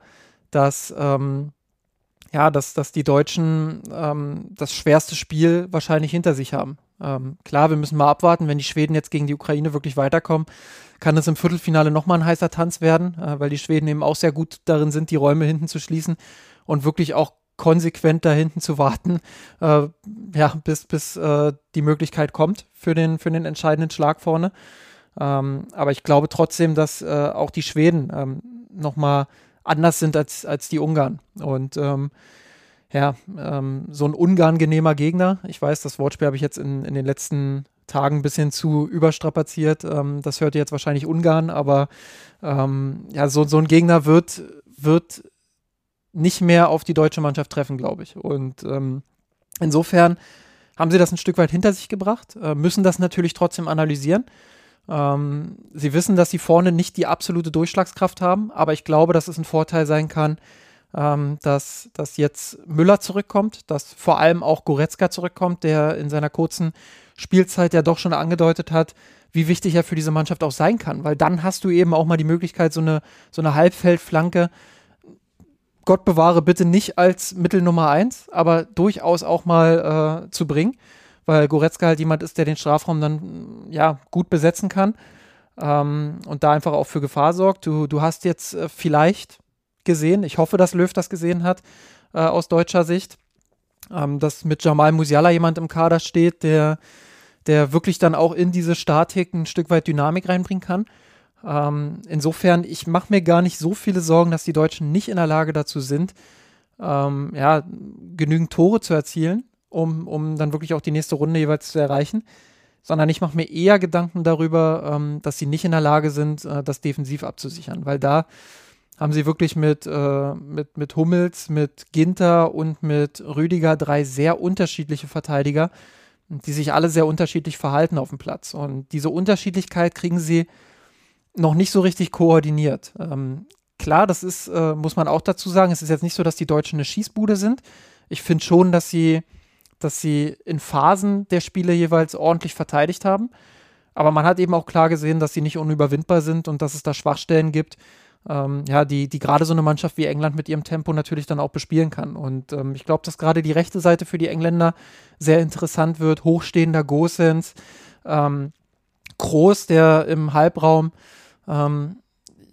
B: dass, ähm, ja, dass, dass die Deutschen ähm, das schwerste Spiel wahrscheinlich hinter sich haben. Ähm, klar, wir müssen mal abwarten, wenn die Schweden jetzt gegen die Ukraine wirklich weiterkommen, kann es im Viertelfinale nochmal ein heißer Tanz werden, äh, weil die Schweden eben auch sehr gut darin sind, die Räume hinten zu schließen und wirklich auch konsequent da hinten zu warten, äh, ja, bis, bis äh, die Möglichkeit kommt für den, für den entscheidenden Schlag vorne. Ähm, aber ich glaube trotzdem, dass äh, auch die Schweden ähm, nochmal anders sind als, als die Ungarn. Und ähm, ja, ähm, so ein unangenehmer Gegner. Ich weiß, das Wortspiel habe ich jetzt in, in den letzten Tagen ein bisschen zu überstrapaziert. Ähm, das hört jetzt wahrscheinlich Ungarn, aber ähm, ja, so, so ein Gegner wird, wird nicht mehr auf die deutsche Mannschaft treffen, glaube ich. Und ähm, insofern haben sie das ein Stück weit hinter sich gebracht, äh, müssen das natürlich trotzdem analysieren. Ähm, sie wissen, dass sie vorne nicht die absolute Durchschlagskraft haben, aber ich glaube, dass es ein Vorteil sein kann, ähm, dass, dass jetzt Müller zurückkommt, dass vor allem auch Goretzka zurückkommt, der in seiner kurzen Spielzeit ja doch schon angedeutet hat, wie wichtig er für diese Mannschaft auch sein kann, weil dann hast du eben auch mal die Möglichkeit, so eine, so eine Halbfeldflanke, Gott bewahre bitte nicht als Mittel Nummer eins, aber durchaus auch mal äh, zu bringen, weil Goretzka halt jemand ist, der den Strafraum dann ja gut besetzen kann ähm, und da einfach auch für Gefahr sorgt. Du, du hast jetzt äh, vielleicht gesehen. Ich hoffe, dass Löw das gesehen hat äh, aus deutscher Sicht. Ähm, dass mit Jamal Musiala jemand im Kader steht, der, der wirklich dann auch in diese Statik ein Stück weit Dynamik reinbringen kann. Ähm, insofern, ich mache mir gar nicht so viele Sorgen, dass die Deutschen nicht in der Lage dazu sind, ähm, ja, genügend Tore zu erzielen, um, um dann wirklich auch die nächste Runde jeweils zu erreichen. Sondern ich mache mir eher Gedanken darüber, ähm, dass sie nicht in der Lage sind, äh, das defensiv abzusichern. Weil da haben sie wirklich mit, äh, mit, mit Hummels, mit Ginter und mit Rüdiger drei sehr unterschiedliche Verteidiger, die sich alle sehr unterschiedlich verhalten auf dem Platz. Und diese Unterschiedlichkeit kriegen sie noch nicht so richtig koordiniert. Ähm, klar, das ist, äh, muss man auch dazu sagen, es ist jetzt nicht so, dass die Deutschen eine Schießbude sind. Ich finde schon, dass sie, dass sie in Phasen der Spiele jeweils ordentlich verteidigt haben. Aber man hat eben auch klar gesehen, dass sie nicht unüberwindbar sind und dass es da Schwachstellen gibt, ähm, ja, die, die gerade so eine Mannschaft wie England mit ihrem Tempo natürlich dann auch bespielen kann. Und ähm, ich glaube, dass gerade die rechte Seite für die Engländer sehr interessant wird. Hochstehender Gosens, ähm, Groß, der im Halbraum ähm,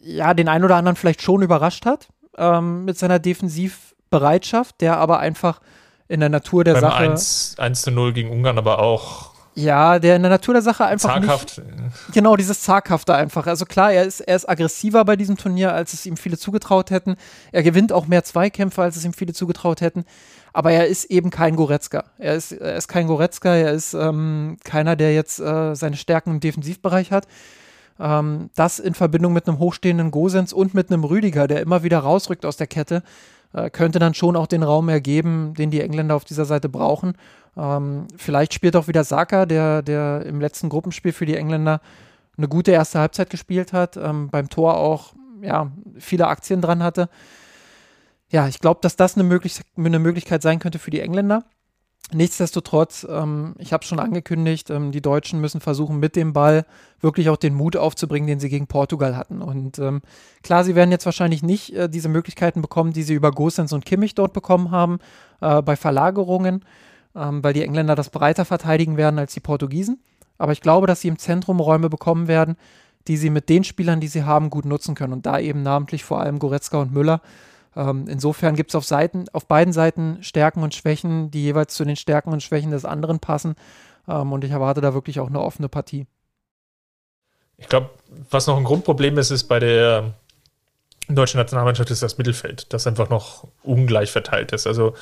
B: ja den einen oder anderen vielleicht schon überrascht hat ähm, mit seiner Defensivbereitschaft, der aber einfach in der Natur der
A: Beim
B: Sache.
A: 1, 1 zu 0 gegen Ungarn aber auch
B: ja, der in der Natur der Sache einfach
A: zaghaft.
B: Nicht, genau, dieses Zaghafte einfach. Also klar, er ist, er ist aggressiver bei diesem Turnier, als es ihm viele zugetraut hätten. Er gewinnt auch mehr Zweikämpfe, als es ihm viele zugetraut hätten. Aber er ist eben kein Goretzka. Er ist, er ist kein Goretzka, er ist ähm, keiner, der jetzt äh, seine Stärken im Defensivbereich hat. Ähm, das in Verbindung mit einem hochstehenden Gosens und mit einem Rüdiger, der immer wieder rausrückt aus der Kette, äh, könnte dann schon auch den Raum ergeben, den die Engländer auf dieser Seite brauchen. Ähm, vielleicht spielt auch wieder Saka, der, der im letzten Gruppenspiel für die Engländer eine gute erste Halbzeit gespielt hat, ähm, beim Tor auch ja, viele Aktien dran hatte. Ja, ich glaube, dass das eine, möglich eine Möglichkeit sein könnte für die Engländer. Nichtsdestotrotz, ähm, ich habe es schon angekündigt, ähm, die Deutschen müssen versuchen, mit dem Ball wirklich auch den Mut aufzubringen, den sie gegen Portugal hatten. Und ähm, klar, sie werden jetzt wahrscheinlich nicht äh, diese Möglichkeiten bekommen, die sie über Gosens und Kimmich dort bekommen haben, äh, bei Verlagerungen, ähm, weil die Engländer das breiter verteidigen werden als die Portugiesen. Aber ich glaube, dass sie im Zentrum Räume bekommen werden, die sie mit den Spielern, die sie haben, gut nutzen können. Und da eben namentlich vor allem Goretzka und Müller. Ähm, insofern gibt es auf, auf beiden Seiten Stärken und Schwächen, die jeweils zu den Stärken und Schwächen des anderen passen. Ähm, und ich erwarte da wirklich auch eine offene Partie.
A: Ich glaube, was noch ein Grundproblem ist, ist bei der deutschen Nationalmannschaft ist das Mittelfeld, das einfach noch ungleich verteilt ist. Also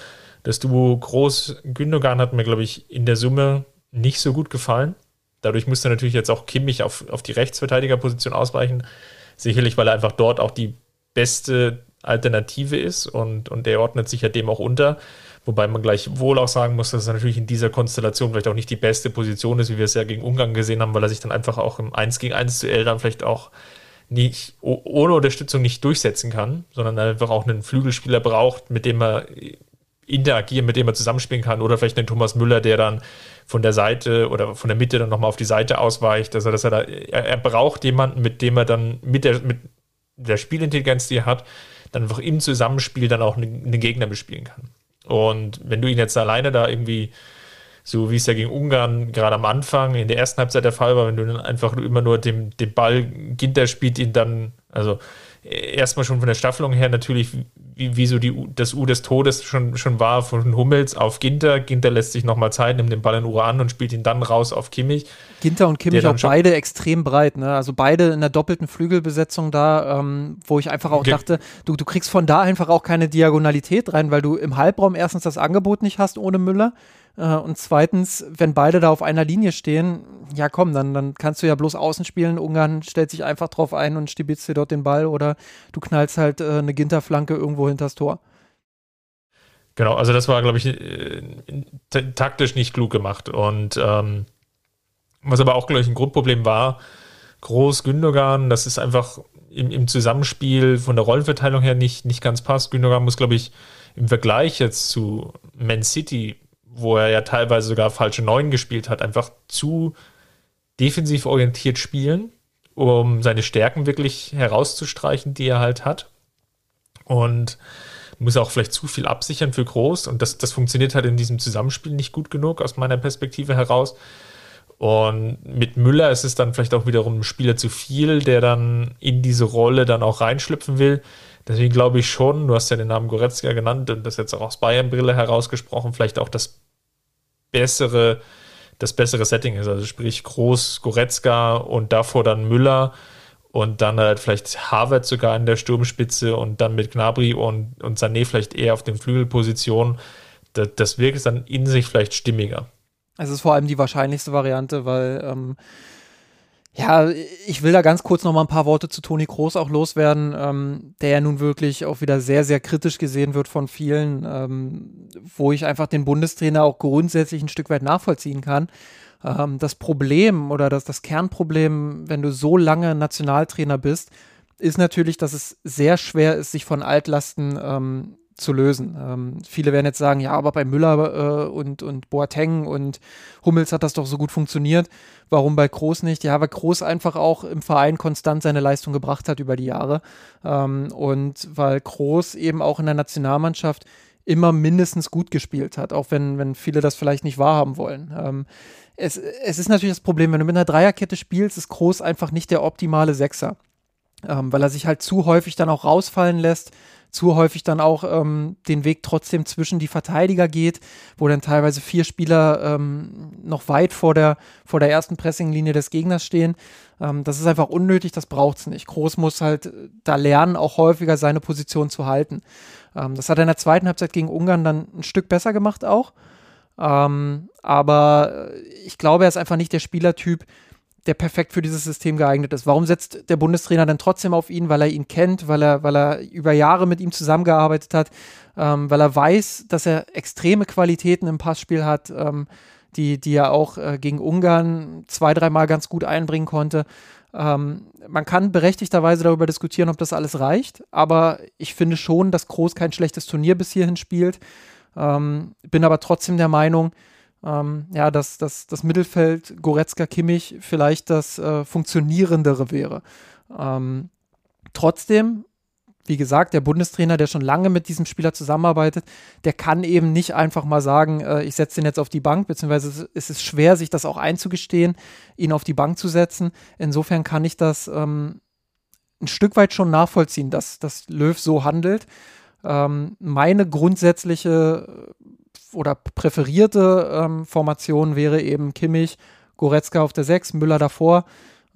A: das Duo Groß-Gündogan hat mir, glaube ich, in der Summe nicht so gut gefallen. Dadurch musste natürlich jetzt auch Kimmich auf, auf die Rechtsverteidigerposition ausweichen. Sicherlich, weil er einfach dort auch die beste Alternative ist und, und der ordnet sich ja dem auch unter. Wobei man gleich wohl auch sagen muss, dass er natürlich in dieser Konstellation vielleicht auch nicht die beste Position ist, wie wir es ja gegen Ungarn gesehen haben, weil er sich dann einfach auch im 1 gegen 1 Duell dann vielleicht auch nicht ohne Unterstützung nicht durchsetzen kann, sondern einfach auch einen Flügelspieler braucht, mit dem er interagieren, mit dem er zusammenspielen kann oder vielleicht einen Thomas Müller, der dann von der Seite oder von der Mitte dann nochmal auf die Seite ausweicht. Also, dass er da, er, er braucht jemanden, mit dem er dann mit der, mit der Spielintelligenz, die er hat, dann einfach im Zusammenspiel dann auch einen, Gegner bespielen kann. Und wenn du ihn jetzt alleine da irgendwie, so wie es ja gegen Ungarn gerade am Anfang in der ersten Halbzeit der Fall war, wenn du dann einfach immer nur dem, dem Ball, Ginter spielt ihn dann, also erstmal schon von der Staffelung her natürlich, wie, wie so die, das U des Todes schon, schon war von Hummels auf Ginter. Ginter lässt sich nochmal Zeit, nimmt den Ball in Uhr an und spielt ihn dann raus auf Kimmich.
B: Ginter und Kimmich auch beide extrem breit, ne? Also beide in der doppelten Flügelbesetzung da, ähm, wo ich einfach auch Ge dachte, du, du kriegst von da einfach auch keine Diagonalität rein, weil du im Halbraum erstens das Angebot nicht hast ohne Müller. Äh, und zweitens, wenn beide da auf einer Linie stehen, ja komm, dann, dann kannst du ja bloß außen spielen. Ungarn stellt sich einfach drauf ein und stibitzt dir dort den Ball oder du knallst halt äh, eine Ginterflanke irgendwo hinters Tor.
A: Genau, also das war, glaube ich, äh, taktisch nicht klug gemacht. Und ähm, was aber auch, glaube ich, ein Grundproblem war, Groß Gündogan, das ist einfach im, im, Zusammenspiel von der Rollenverteilung her nicht, nicht ganz passt. Gündogan muss, glaube ich, im Vergleich jetzt zu Man City wo er ja teilweise sogar falsche Neun gespielt hat, einfach zu defensiv orientiert spielen, um seine Stärken wirklich herauszustreichen, die er halt hat. Und muss auch vielleicht zu viel absichern für Groß. Und das, das funktioniert halt in diesem Zusammenspiel nicht gut genug aus meiner Perspektive heraus. Und mit Müller ist es dann vielleicht auch wiederum ein Spieler zu viel, der dann in diese Rolle dann auch reinschlüpfen will. Deswegen glaube ich schon, du hast ja den Namen Goretzka genannt und das jetzt auch aus Bayern-Brille herausgesprochen, vielleicht auch das bessere, das bessere Setting ist. Also sprich Groß, Goretzka und davor dann Müller und dann halt vielleicht Harvard sogar in der Sturmspitze und dann mit Gnabry und, und Sané vielleicht eher auf den Flügelpositionen. Das, das wirkt dann in sich vielleicht stimmiger.
B: Es ist vor allem die wahrscheinlichste Variante, weil ähm, ja, ich will da ganz kurz noch mal ein paar Worte zu Toni Kroos auch loswerden, ähm, der ja nun wirklich auch wieder sehr, sehr kritisch gesehen wird von vielen, ähm, wo ich einfach den Bundestrainer auch grundsätzlich ein Stück weit nachvollziehen kann. Ähm, das Problem oder das, das Kernproblem, wenn du so lange Nationaltrainer bist, ist natürlich, dass es sehr schwer ist, sich von Altlasten ähm, zu lösen. Ähm, viele werden jetzt sagen, ja, aber bei Müller äh, und, und Boateng und Hummels hat das doch so gut funktioniert. Warum bei Groß nicht? Ja, weil Groß einfach auch im Verein konstant seine Leistung gebracht hat über die Jahre. Ähm, und weil Groß eben auch in der Nationalmannschaft immer mindestens gut gespielt hat, auch wenn, wenn viele das vielleicht nicht wahrhaben wollen. Ähm, es, es ist natürlich das Problem, wenn du mit einer Dreierkette spielst, ist Groß einfach nicht der optimale Sechser. Ähm, weil er sich halt zu häufig dann auch rausfallen lässt, zu häufig dann auch ähm, den Weg trotzdem zwischen die Verteidiger geht, wo dann teilweise vier Spieler ähm, noch weit vor der, vor der ersten Pressinglinie des Gegners stehen. Ähm, das ist einfach unnötig, das braucht es nicht. Groß muss halt da lernen, auch häufiger seine Position zu halten. Ähm, das hat er in der zweiten Halbzeit gegen Ungarn dann ein Stück besser gemacht auch. Ähm, aber ich glaube, er ist einfach nicht der Spielertyp, der perfekt für dieses System geeignet ist. Warum setzt der Bundestrainer denn trotzdem auf ihn? Weil er ihn kennt, weil er, weil er über Jahre mit ihm zusammengearbeitet hat, ähm, weil er weiß, dass er extreme Qualitäten im Passspiel hat, ähm, die, die er auch äh, gegen Ungarn zwei, dreimal ganz gut einbringen konnte. Ähm, man kann berechtigterweise darüber diskutieren, ob das alles reicht, aber ich finde schon, dass Groß kein schlechtes Turnier bis hierhin spielt. Ähm, bin aber trotzdem der Meinung, ähm, ja, dass, dass das Mittelfeld Goretzka Kimmich vielleicht das äh, funktionierendere wäre. Ähm, trotzdem, wie gesagt, der Bundestrainer, der schon lange mit diesem Spieler zusammenarbeitet, der kann eben nicht einfach mal sagen, äh, ich setze den jetzt auf die Bank, beziehungsweise es ist schwer, sich das auch einzugestehen, ihn auf die Bank zu setzen. Insofern kann ich das ähm, ein Stück weit schon nachvollziehen, dass, dass Löw so handelt. Ähm, meine grundsätzliche oder präferierte ähm, Formation wäre eben Kimmich, Goretzka auf der 6, Müller davor.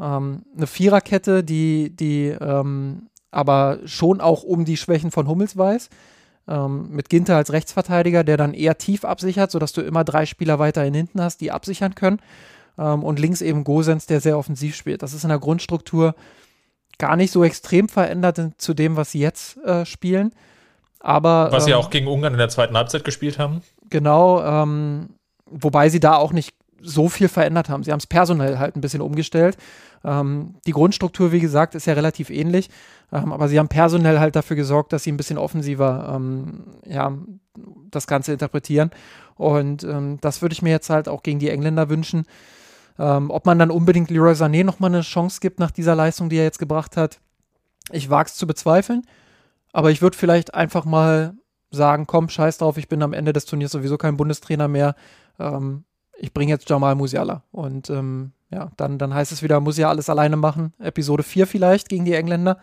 B: Ähm, eine Viererkette, die, die ähm, aber schon auch um die Schwächen von Hummels weiß. Ähm, mit Ginter als Rechtsverteidiger, der dann eher tief absichert, sodass du immer drei Spieler weiterhin hinten hast, die absichern können. Ähm, und links eben Gosens, der sehr offensiv spielt. Das ist in der Grundstruktur gar nicht so extrem verändert zu dem, was sie jetzt äh, spielen. Aber,
A: Was sie ähm, auch gegen Ungarn in der zweiten Halbzeit gespielt haben.
B: Genau, ähm, wobei sie da auch nicht so viel verändert haben. Sie haben es personell halt ein bisschen umgestellt. Ähm, die Grundstruktur, wie gesagt, ist ja relativ ähnlich, ähm, aber sie haben personell halt dafür gesorgt, dass sie ein bisschen offensiver ähm, ja, das Ganze interpretieren. Und ähm, das würde ich mir jetzt halt auch gegen die Engländer wünschen. Ähm, ob man dann unbedingt Leroy Sané nochmal eine Chance gibt nach dieser Leistung, die er jetzt gebracht hat, ich wage es zu bezweifeln. Aber ich würde vielleicht einfach mal sagen, komm, scheiß drauf, ich bin am Ende des Turniers sowieso kein Bundestrainer mehr. Ähm, ich bringe jetzt Jamal Musiala. Und ähm, ja, dann, dann heißt es wieder, muss ja alles alleine machen. Episode 4 vielleicht gegen die Engländer.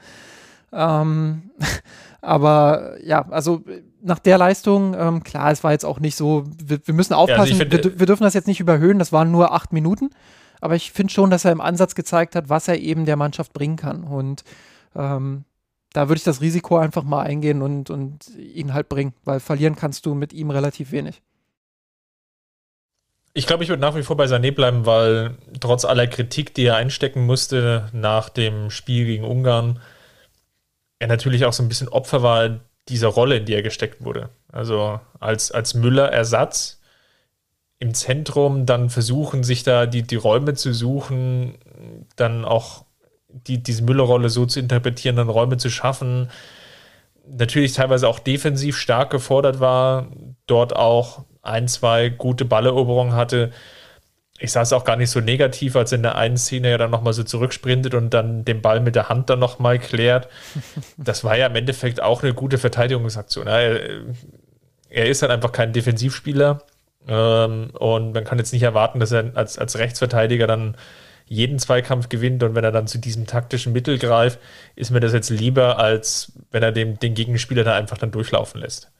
B: Ähm, aber ja, also nach der Leistung, ähm, klar, es war jetzt auch nicht so, wir, wir müssen aufpassen, ja, also wir, wir, dürfen das jetzt nicht überhöhen, das waren nur acht Minuten, aber ich finde schon, dass er im Ansatz gezeigt hat, was er eben der Mannschaft bringen kann und ähm, da würde ich das Risiko einfach mal eingehen und, und ihn halt bringen, weil verlieren kannst du mit ihm relativ wenig.
A: Ich glaube, ich würde nach wie vor bei Sané bleiben, weil trotz aller Kritik, die er einstecken musste nach dem Spiel gegen Ungarn, er natürlich auch so ein bisschen Opfer war dieser Rolle, in die er gesteckt wurde. Also als, als Müller-Ersatz im Zentrum dann versuchen, sich da die, die Räume zu suchen, dann auch die, diese Müller-Rolle so zu interpretieren, dann Räume zu schaffen. Natürlich teilweise auch defensiv stark gefordert war, dort auch ein, zwei gute Balleroberungen hatte. Ich sah es auch gar nicht so negativ, als in der einen Szene ja dann nochmal so zurücksprintet und dann den Ball mit der Hand dann nochmal klärt. Das war ja im Endeffekt auch eine gute Verteidigungsaktion. Er, er ist halt einfach kein Defensivspieler ähm, und man kann jetzt nicht erwarten, dass er als, als Rechtsverteidiger dann jeden Zweikampf gewinnt und wenn er dann zu diesem taktischen Mittel greift, ist mir das jetzt lieber, als wenn er dem, den Gegenspieler da einfach dann durchlaufen lässt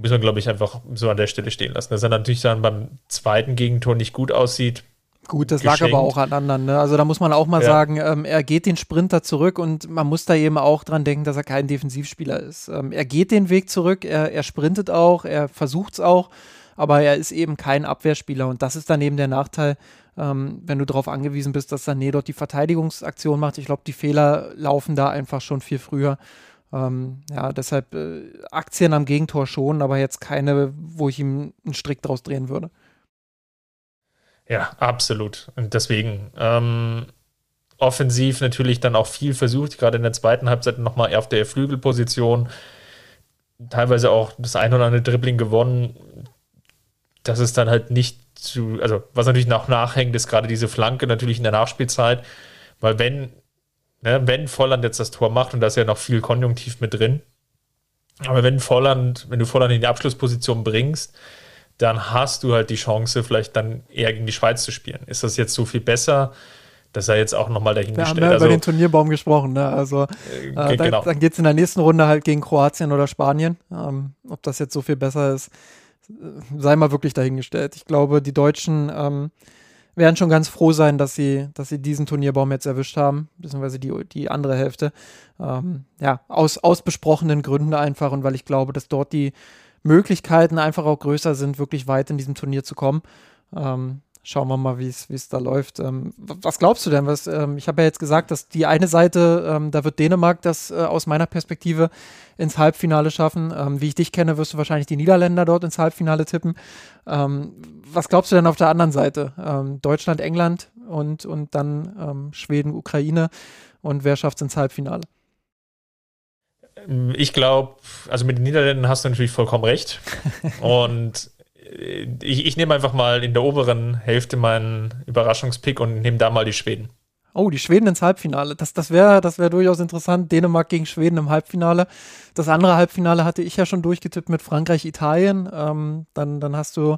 A: müssen wir, glaube ich, einfach so an der Stelle stehen lassen. Dass er natürlich dann beim zweiten Gegentor nicht gut aussieht.
B: Gut, das geschenkt. lag aber auch an anderen. Ne? Also da muss man auch mal ja. sagen, ähm, er geht den Sprinter zurück und man muss da eben auch dran denken, dass er kein Defensivspieler ist. Ähm, er geht den Weg zurück, er, er sprintet auch, er versucht es auch, aber er ist eben kein Abwehrspieler und das ist dann eben der Nachteil, ähm, wenn du darauf angewiesen bist, dass Sané dort die Verteidigungsaktion macht. Ich glaube, die Fehler laufen da einfach schon viel früher. Ähm, ja, deshalb äh, Aktien am Gegentor schon, aber jetzt keine, wo ich ihm einen Strick draus drehen würde.
A: Ja, absolut. Und deswegen ähm, offensiv natürlich dann auch viel versucht, gerade in der zweiten Halbzeit nochmal auf der Flügelposition. Teilweise auch das ein oder andere Dribbling gewonnen. Das ist dann halt nicht zu, also was natürlich noch nachhängt, ist gerade diese Flanke natürlich in der Nachspielzeit, weil wenn Ne, wenn Volland jetzt das Tor macht, und da ist ja noch viel Konjunktiv mit drin, aber wenn Volland, wenn du Volland in die Abschlussposition bringst, dann hast du halt die Chance, vielleicht dann eher gegen die Schweiz zu spielen. Ist das jetzt so viel besser? dass er jetzt auch nochmal dahingestellt.
B: Wir haben ja also, über den Turnierbaum gesprochen, ne? Also äh, äh, genau. dann geht es in der nächsten Runde halt gegen Kroatien oder Spanien. Ähm, ob das jetzt so viel besser ist, sei mal wirklich dahingestellt. Ich glaube, die Deutschen ähm, werden schon ganz froh sein, dass sie, dass sie diesen Turnierbaum jetzt erwischt haben, beziehungsweise die, die andere Hälfte. Ähm, ja, aus, aus besprochenen Gründen einfach und weil ich glaube, dass dort die Möglichkeiten einfach auch größer sind, wirklich weit in diesem Turnier zu kommen. Ähm, schauen wir mal, wie es da läuft. Ähm, was glaubst du denn? Was, ähm, ich habe ja jetzt gesagt, dass die eine Seite, ähm, da wird Dänemark das äh, aus meiner Perspektive ins Halbfinale schaffen. Ähm, wie ich dich kenne, wirst du wahrscheinlich die Niederländer dort ins Halbfinale tippen. Ähm, was glaubst du denn auf der anderen Seite? Ähm, Deutschland, England und, und dann Schweden, Ukraine. Und wer schafft es ins Halbfinale?
A: Ich glaube, also mit den Niederländern hast du natürlich vollkommen recht. und ich, ich nehme einfach mal in der oberen Hälfte meinen Überraschungspick und nehme da mal die Schweden.
B: Oh, die Schweden ins Halbfinale. Das, das wäre das wär durchaus interessant. Dänemark gegen Schweden im Halbfinale. Das andere Halbfinale hatte ich ja schon durchgetippt mit Frankreich, Italien. Ähm, dann, dann hast du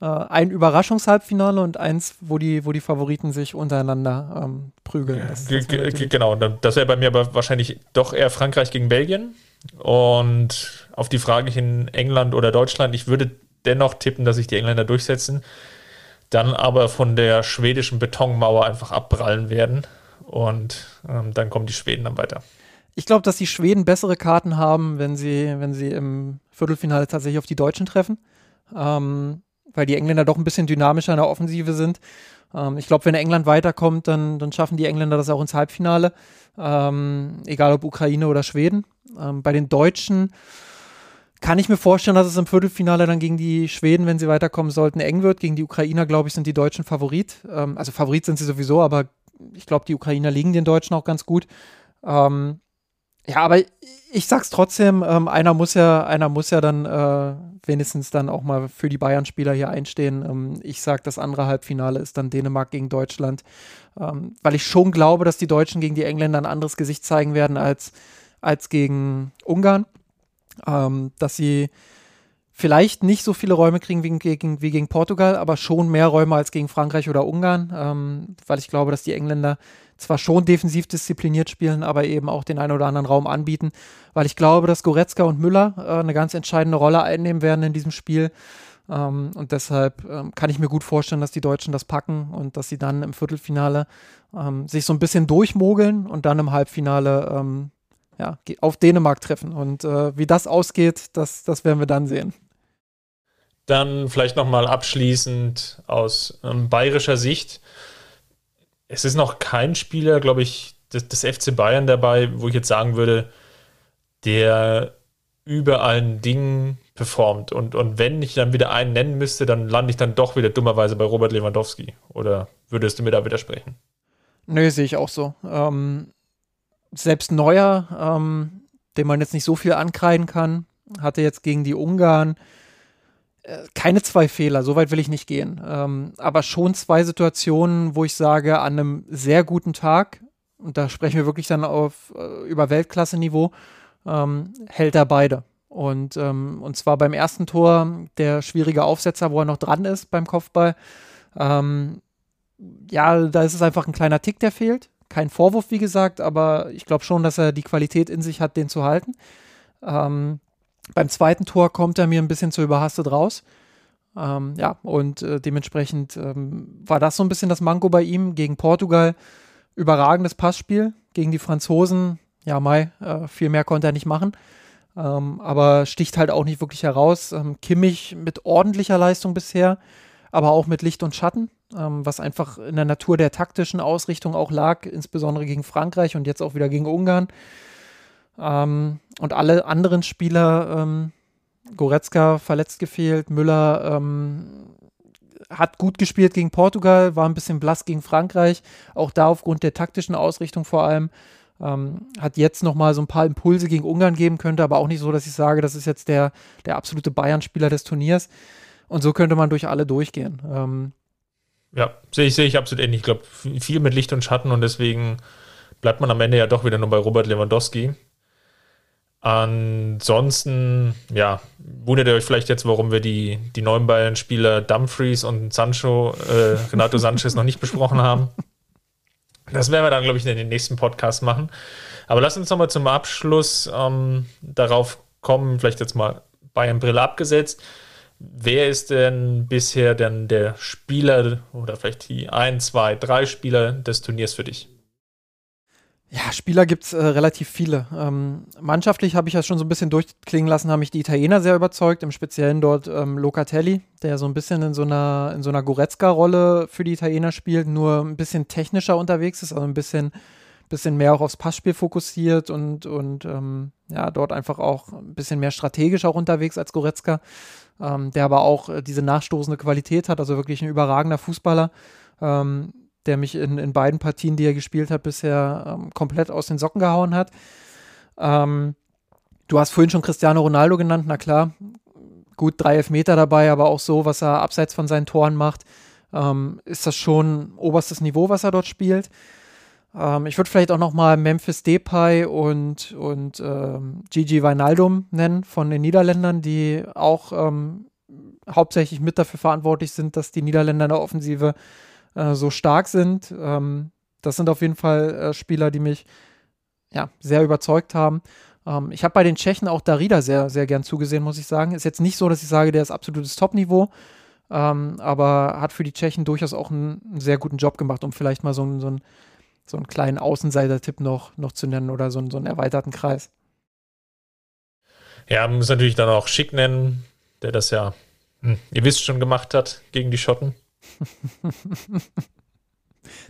B: äh, ein Überraschungshalbfinale und eins, wo die, wo die Favoriten sich untereinander ähm, prügeln. Das,
A: das genau, das wäre bei mir aber wahrscheinlich doch eher Frankreich gegen Belgien. Und auf die Frage in England oder Deutschland, ich würde dennoch tippen, dass sich die Engländer durchsetzen, dann aber von der schwedischen Betonmauer einfach abprallen werden und ähm, dann kommen die Schweden dann weiter.
B: Ich glaube, dass die Schweden bessere Karten haben, wenn sie, wenn sie im Viertelfinale tatsächlich auf die Deutschen treffen, ähm, weil die Engländer doch ein bisschen dynamischer in der Offensive sind. Ähm, ich glaube, wenn England weiterkommt, dann, dann schaffen die Engländer das auch ins Halbfinale, ähm, egal ob Ukraine oder Schweden. Ähm, bei den Deutschen kann ich mir vorstellen, dass es im Viertelfinale dann gegen die Schweden, wenn sie weiterkommen sollten, eng wird. Gegen die Ukrainer, glaube ich, sind die Deutschen Favorit. Ähm, also Favorit sind sie sowieso, aber ich glaube, die Ukrainer liegen den Deutschen auch ganz gut. Ähm, ja, aber ich sag's trotzdem, ähm, einer muss ja, einer muss ja dann äh, wenigstens dann auch mal für die Bayern-Spieler hier einstehen. Ähm, ich sag, das andere Halbfinale ist dann Dänemark gegen Deutschland, ähm, weil ich schon glaube, dass die Deutschen gegen die Engländer ein anderes Gesicht zeigen werden als, als gegen Ungarn ähm, dass sie vielleicht nicht so viele Räume kriegen wie gegen, wie gegen Portugal, aber schon mehr Räume als gegen Frankreich oder Ungarn, ähm, weil ich glaube, dass die Engländer zwar schon defensiv diszipliniert spielen, aber eben auch den einen oder anderen Raum anbieten, weil ich glaube, dass Goretzka und Müller äh, eine ganz entscheidende Rolle einnehmen werden in diesem Spiel. Ähm, und deshalb ähm, kann ich mir gut vorstellen, dass die Deutschen das packen und dass sie dann im Viertelfinale ähm, sich so ein bisschen durchmogeln und dann im Halbfinale ähm, ja, auf Dänemark treffen. Und äh, wie das ausgeht, das, das werden wir dann sehen.
A: Dann vielleicht nochmal abschließend aus ähm, bayerischer Sicht. Es ist noch kein Spieler, glaube ich, des, des FC Bayern dabei, wo ich jetzt sagen würde, der über allen Dingen performt. Und, und wenn ich dann wieder einen nennen müsste, dann lande ich dann doch wieder dummerweise bei Robert Lewandowski. Oder würdest du mir da widersprechen?
B: Nö, sehe ich auch so. Ähm, selbst Neuer, ähm, dem man jetzt nicht so viel ankreiden kann, hatte jetzt gegen die Ungarn äh, keine zwei Fehler, so weit will ich nicht gehen. Ähm, aber schon zwei Situationen, wo ich sage, an einem sehr guten Tag, und da sprechen wir wirklich dann auf, äh, über Weltklasse-Niveau, ähm, hält er beide. Und, ähm, und zwar beim ersten Tor der schwierige Aufsetzer, wo er noch dran ist beim Kopfball. Ähm, ja, da ist es einfach ein kleiner Tick, der fehlt. Kein Vorwurf, wie gesagt, aber ich glaube schon, dass er die Qualität in sich hat, den zu halten. Ähm, beim zweiten Tor kommt er mir ein bisschen zu überhastet raus. Ähm, ja, und äh, dementsprechend ähm, war das so ein bisschen das Manko bei ihm gegen Portugal. Überragendes Passspiel gegen die Franzosen. Ja, Mai, äh, viel mehr konnte er nicht machen. Ähm, aber sticht halt auch nicht wirklich heraus. Ähm, Kimmich mit ordentlicher Leistung bisher, aber auch mit Licht und Schatten ähm, was einfach in der Natur der taktischen Ausrichtung auch lag, insbesondere gegen Frankreich und jetzt auch wieder gegen Ungarn. Ähm, und alle anderen Spieler, ähm, Goretzka verletzt gefehlt, Müller ähm, hat gut gespielt gegen Portugal, war ein bisschen blass gegen Frankreich, auch da aufgrund der taktischen Ausrichtung vor allem. Ähm, hat jetzt nochmal so ein paar Impulse gegen Ungarn geben könnte, aber auch nicht so, dass ich sage, das ist jetzt der, der absolute Bayern-Spieler des Turniers. Und so könnte man durch alle durchgehen. Ähm,
A: ja, sehe ich, sehe ich absolut ähnlich. Ich glaube, viel mit Licht und Schatten und deswegen bleibt man am Ende ja doch wieder nur bei Robert Lewandowski. Ansonsten, ja, wundert ihr euch vielleicht jetzt, warum wir die, die neuen Bayern-Spieler Dumfries und Sancho, äh, Renato Sanchez noch nicht besprochen haben. Das werden wir dann, glaube ich, in den nächsten Podcast machen. Aber lass uns nochmal zum Abschluss ähm, darauf kommen, vielleicht jetzt mal Bayern-Brille abgesetzt. Wer ist denn bisher denn der Spieler oder vielleicht die ein, zwei, drei Spieler des Turniers für dich?
B: Ja, Spieler gibt es äh, relativ viele. Ähm, mannschaftlich habe ich ja schon so ein bisschen durchklingen lassen, haben mich die Italiener sehr überzeugt, im Speziellen dort ähm, Locatelli, der so ein bisschen in so einer, in so einer Goretzka-Rolle für die Italiener spielt, nur ein bisschen technischer unterwegs ist, also ein bisschen, bisschen mehr auch aufs Passspiel fokussiert und, und ähm, ja, dort einfach auch ein bisschen mehr strategisch auch unterwegs als Goretzka ähm, der aber auch äh, diese nachstoßende Qualität hat, also wirklich ein überragender Fußballer, ähm, der mich in, in beiden Partien, die er gespielt hat, bisher ähm, komplett aus den Socken gehauen hat. Ähm, du hast vorhin schon Cristiano Ronaldo genannt, na klar, gut drei Elfmeter dabei, aber auch so, was er abseits von seinen Toren macht, ähm, ist das schon oberstes Niveau, was er dort spielt. Ähm, ich würde vielleicht auch noch mal Memphis Depay und, und ähm, Gigi Wijnaldum nennen von den Niederländern, die auch ähm, hauptsächlich mit dafür verantwortlich sind, dass die Niederländer in der Offensive äh, so stark sind. Ähm, das sind auf jeden Fall äh, Spieler, die mich ja, sehr überzeugt haben. Ähm, ich habe bei den Tschechen auch Darida sehr, sehr gern zugesehen, muss ich sagen. Ist jetzt nicht so, dass ich sage, der ist absolutes Top-Niveau. Ähm, aber hat für die Tschechen durchaus auch einen, einen, sehr guten Job gemacht, um vielleicht mal so, so ein so einen kleinen Außenseiter-Tipp noch, noch zu nennen oder so, so einen erweiterten Kreis.
A: Ja, man muss natürlich dann auch Schick nennen, der das ja, hm, ihr wisst schon, gemacht hat gegen die Schotten.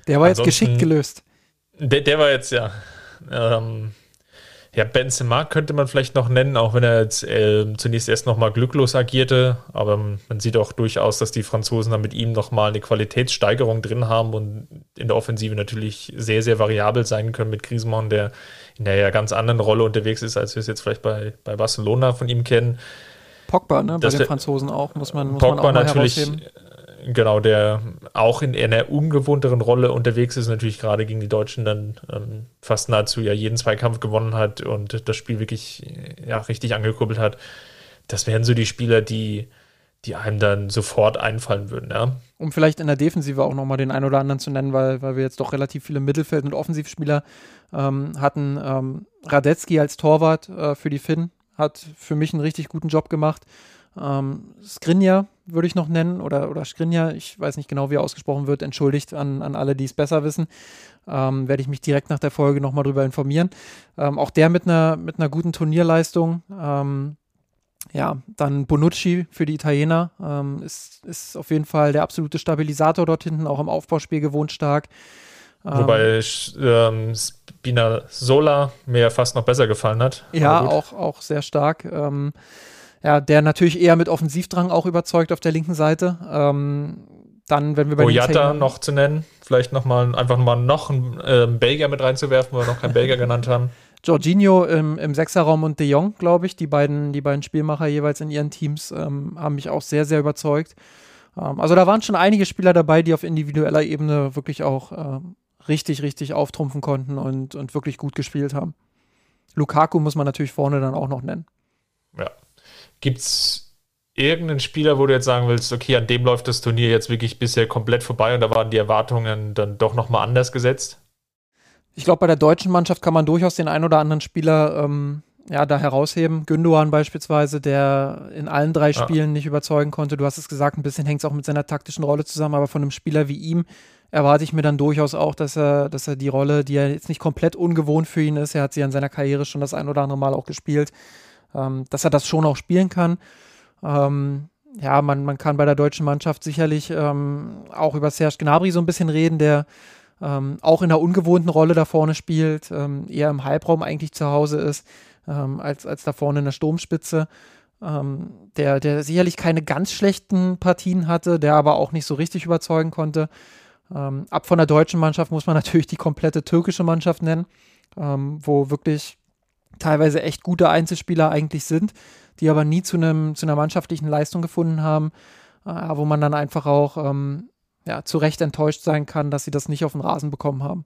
B: der war Ansonsten, jetzt geschickt gelöst.
A: Der, der war jetzt, ja. Ähm, ja, Benzema könnte man vielleicht noch nennen, auch wenn er jetzt äh, zunächst erst nochmal glücklos agierte. Aber man sieht auch durchaus, dass die Franzosen da mit ihm nochmal eine Qualitätssteigerung drin haben und in der Offensive natürlich sehr, sehr variabel sein können mit Griezmann, der in der ja ganz anderen Rolle unterwegs ist, als wir es jetzt vielleicht bei, bei Barcelona von ihm kennen.
B: Pogba, ne? Bei den Franzosen auch, muss man, muss
A: Pogba
B: man auch
A: natürlich, herausheben genau, der auch in einer ungewohnteren Rolle unterwegs ist, natürlich gerade gegen die Deutschen dann ähm, fast nahezu ja jeden Zweikampf gewonnen hat und das Spiel wirklich ja, richtig angekurbelt hat. das wären so die Spieler, die, die einem dann sofort einfallen würden, ja.
B: Um vielleicht in der Defensive auch nochmal den einen oder anderen zu nennen, weil, weil wir jetzt doch relativ viele Mittelfeld- und Offensivspieler ähm, hatten. Ähm, Radetzky als Torwart äh, für die Finn hat für mich einen richtig guten Job gemacht. Ähm, Skrinja würde ich noch nennen oder, oder Skrinja, ich weiß nicht genau, wie er ausgesprochen wird, entschuldigt an, an alle, die es besser wissen. Ähm, werde ich mich direkt nach der Folge nochmal drüber informieren. Ähm, auch der mit einer, mit einer guten Turnierleistung. Ähm, ja, dann Bonucci für die Italiener ähm, ist, ist auf jeden Fall der absolute Stabilisator dort hinten, auch im Aufbauspiel gewohnt stark.
A: Wobei ähm, Spina Sola mir fast noch besser gefallen hat.
B: Ja, auch, auch sehr stark. Ähm, ja, der natürlich eher mit Offensivdrang auch überzeugt auf der linken Seite. Ähm, dann, wenn wir bei
A: Boyata noch zu nennen, vielleicht noch mal einfach mal noch einen äh, Belgier mit reinzuwerfen, weil wir noch keinen Belgier genannt haben.
B: Jorginho im, im Sechserraum und De Jong, glaube ich, die beiden, die beiden Spielmacher jeweils in ihren Teams, ähm, haben mich auch sehr, sehr überzeugt. Ähm, also da waren schon einige Spieler dabei, die auf individueller Ebene wirklich auch ähm, richtig, richtig auftrumpfen konnten und, und wirklich gut gespielt haben. Lukaku muss man natürlich vorne dann auch noch nennen.
A: Ja. Gibt es irgendeinen Spieler, wo du jetzt sagen willst, okay, an dem läuft das Turnier jetzt wirklich bisher komplett vorbei und da waren die Erwartungen dann doch nochmal anders gesetzt?
B: Ich glaube, bei der deutschen Mannschaft kann man durchaus den einen oder anderen Spieler ähm, ja, da herausheben. Gündogan beispielsweise, der in allen drei Spielen ja. nicht überzeugen konnte. Du hast es gesagt, ein bisschen hängt es auch mit seiner taktischen Rolle zusammen, aber von einem Spieler wie ihm erwarte ich mir dann durchaus auch, dass er, dass er die Rolle, die ja jetzt nicht komplett ungewohnt für ihn ist, er hat sie in seiner Karriere schon das ein oder andere Mal auch gespielt, ähm, dass er das schon auch spielen kann. Ähm, ja, man, man kann bei der deutschen Mannschaft sicherlich ähm, auch über Serge Gnabry so ein bisschen reden, der ähm, auch in einer ungewohnten Rolle da vorne spielt, ähm, eher im Halbraum eigentlich zu Hause ist, ähm, als, als da vorne in der Sturmspitze. der, der sicherlich keine ganz schlechten Partien hatte, der aber auch nicht so richtig überzeugen konnte. Ab von der deutschen Mannschaft muss man natürlich die komplette türkische Mannschaft nennen, wo wirklich teilweise echt gute Einzelspieler eigentlich sind, die aber nie zu, einem, zu einer mannschaftlichen Leistung gefunden haben, äh, wo man dann einfach auch ähm, ja, zu Recht enttäuscht sein kann, dass sie das nicht auf den Rasen bekommen haben.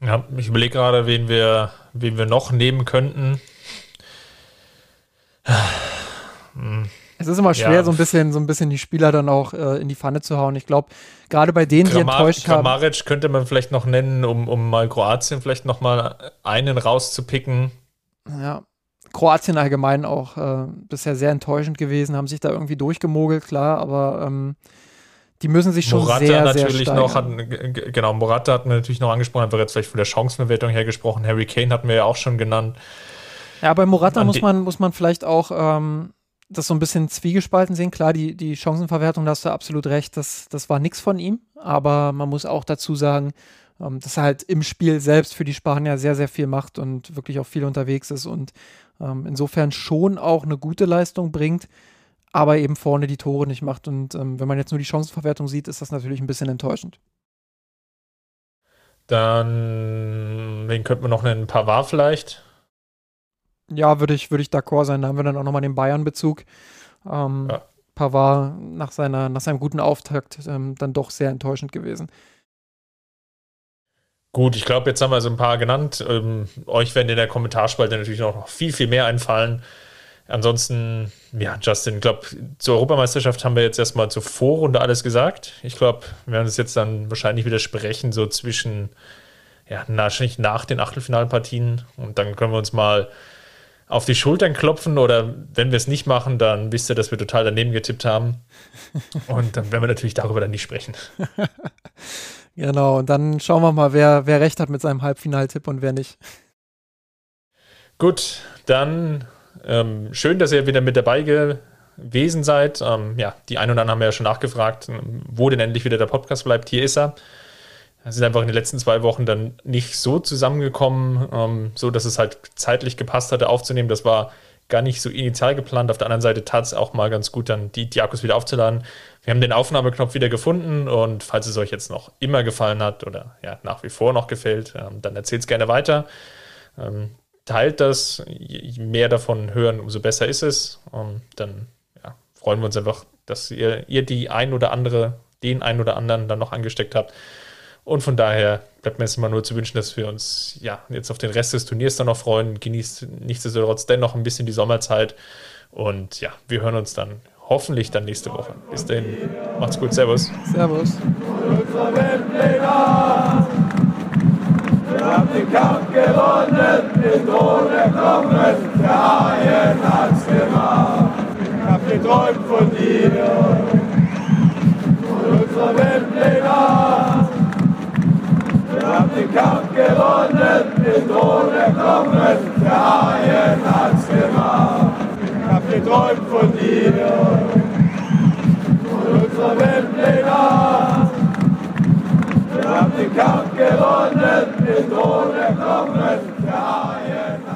A: Ja, ich überlege gerade, wen wir, wen wir noch nehmen könnten.
B: Hm. Es ist immer schwer, ja. so ein bisschen, so ein bisschen die Spieler dann auch äh, in die Pfanne zu hauen. Ich glaube, gerade bei denen, Kramar die enttäuscht
A: haben. Kramaric könnte man vielleicht noch nennen, um, um mal Kroatien vielleicht noch mal einen rauszupicken.
B: Ja. Kroatien allgemein auch äh, bisher sehr enttäuschend gewesen, haben sich da irgendwie durchgemogelt, klar, aber ähm, die müssen sich schon Morata sehr, natürlich sehr
A: noch, hat, genau, Morata hat man natürlich noch angesprochen, haben wir jetzt vielleicht von der Chancenverwertung her gesprochen. Harry Kane hatten wir ja auch schon genannt.
B: Ja, bei Morata muss man, muss man vielleicht auch ähm, das so ein bisschen zwiegespalten sehen. Klar, die, die Chancenverwertung, da hast du absolut recht, das, das war nichts von ihm. Aber man muss auch dazu sagen, ähm, dass er halt im Spiel selbst für die Spanier sehr, sehr viel macht und wirklich auch viel unterwegs ist und ähm, insofern schon auch eine gute Leistung bringt, aber eben vorne die Tore nicht macht. Und ähm, wenn man jetzt nur die Chancenverwertung sieht, ist das natürlich ein bisschen enttäuschend.
A: Dann, wen könnte man noch nennen? Pavard vielleicht?
B: Ja, würde ich, würd ich d'accord sein. Da haben wir dann auch nochmal den Bayern-Bezug. Ähm, ja. Pavard nach, seiner, nach seinem guten Auftakt ähm, dann doch sehr enttäuschend gewesen.
A: Gut, ich glaube, jetzt haben wir so ein paar genannt. Ähm, euch werden in der Kommentarspalte natürlich noch viel, viel mehr einfallen. Ansonsten, ja, Justin, ich glaube, zur Europameisterschaft haben wir jetzt erstmal zur Vorrunde alles gesagt. Ich glaube, wir werden es jetzt dann wahrscheinlich widersprechen, so zwischen, ja, wahrscheinlich nach den Achtelfinalpartien. Und dann können wir uns mal auf die Schultern klopfen oder wenn wir es nicht machen, dann wisst ihr, dass wir total daneben getippt haben. Und dann werden wir natürlich darüber dann nicht sprechen.
B: genau, und dann schauen wir mal, wer, wer recht hat mit seinem Halbfinaltipp und wer nicht.
A: Gut, dann ähm, schön, dass ihr wieder mit dabei gewesen seid. Ähm, ja, die einen oder anderen haben ja schon nachgefragt, wo denn endlich wieder der Podcast bleibt. Hier ist er sind einfach in den letzten zwei Wochen dann nicht so zusammengekommen, ähm, so dass es halt zeitlich gepasst hatte aufzunehmen. Das war gar nicht so initial geplant. Auf der anderen Seite tat es auch mal ganz gut, dann die, die Akkus wieder aufzuladen. Wir haben den Aufnahmeknopf wieder gefunden und falls es euch jetzt noch immer gefallen hat oder ja, nach wie vor noch gefällt, ähm, dann erzählt es gerne weiter. Ähm, teilt das, je mehr davon hören, umso besser ist es. Und dann ja, freuen wir uns einfach, dass ihr, ihr die ein oder andere, den ein oder anderen dann noch angesteckt habt Und von daher bleibt mir jetzt immer nur zu wünschen, dass wir uns ja jetzt auf den Rest des Turniers dann noch freuen. Genießt nichtsdestotrotz dennoch ein bisschen die Sommerzeit. Und ja, wir hören uns dann hoffentlich dann nächste Woche. Bis dahin, macht's gut, Servus.
B: Servus.
C: Wir haben den Kampf gewonnen, den Thron erklommen, der Haien hat's gemacht. Ich hab geträumt von dir, von unserer Weltpläne hab den Kampf gewonnen, den Thron erklommen, der Haien hat's gemacht. Ich hab geträumt von dir
B: von unserer Welt legal. Wir haben den Kampf gewonnen, den Thron erklommen, der Haien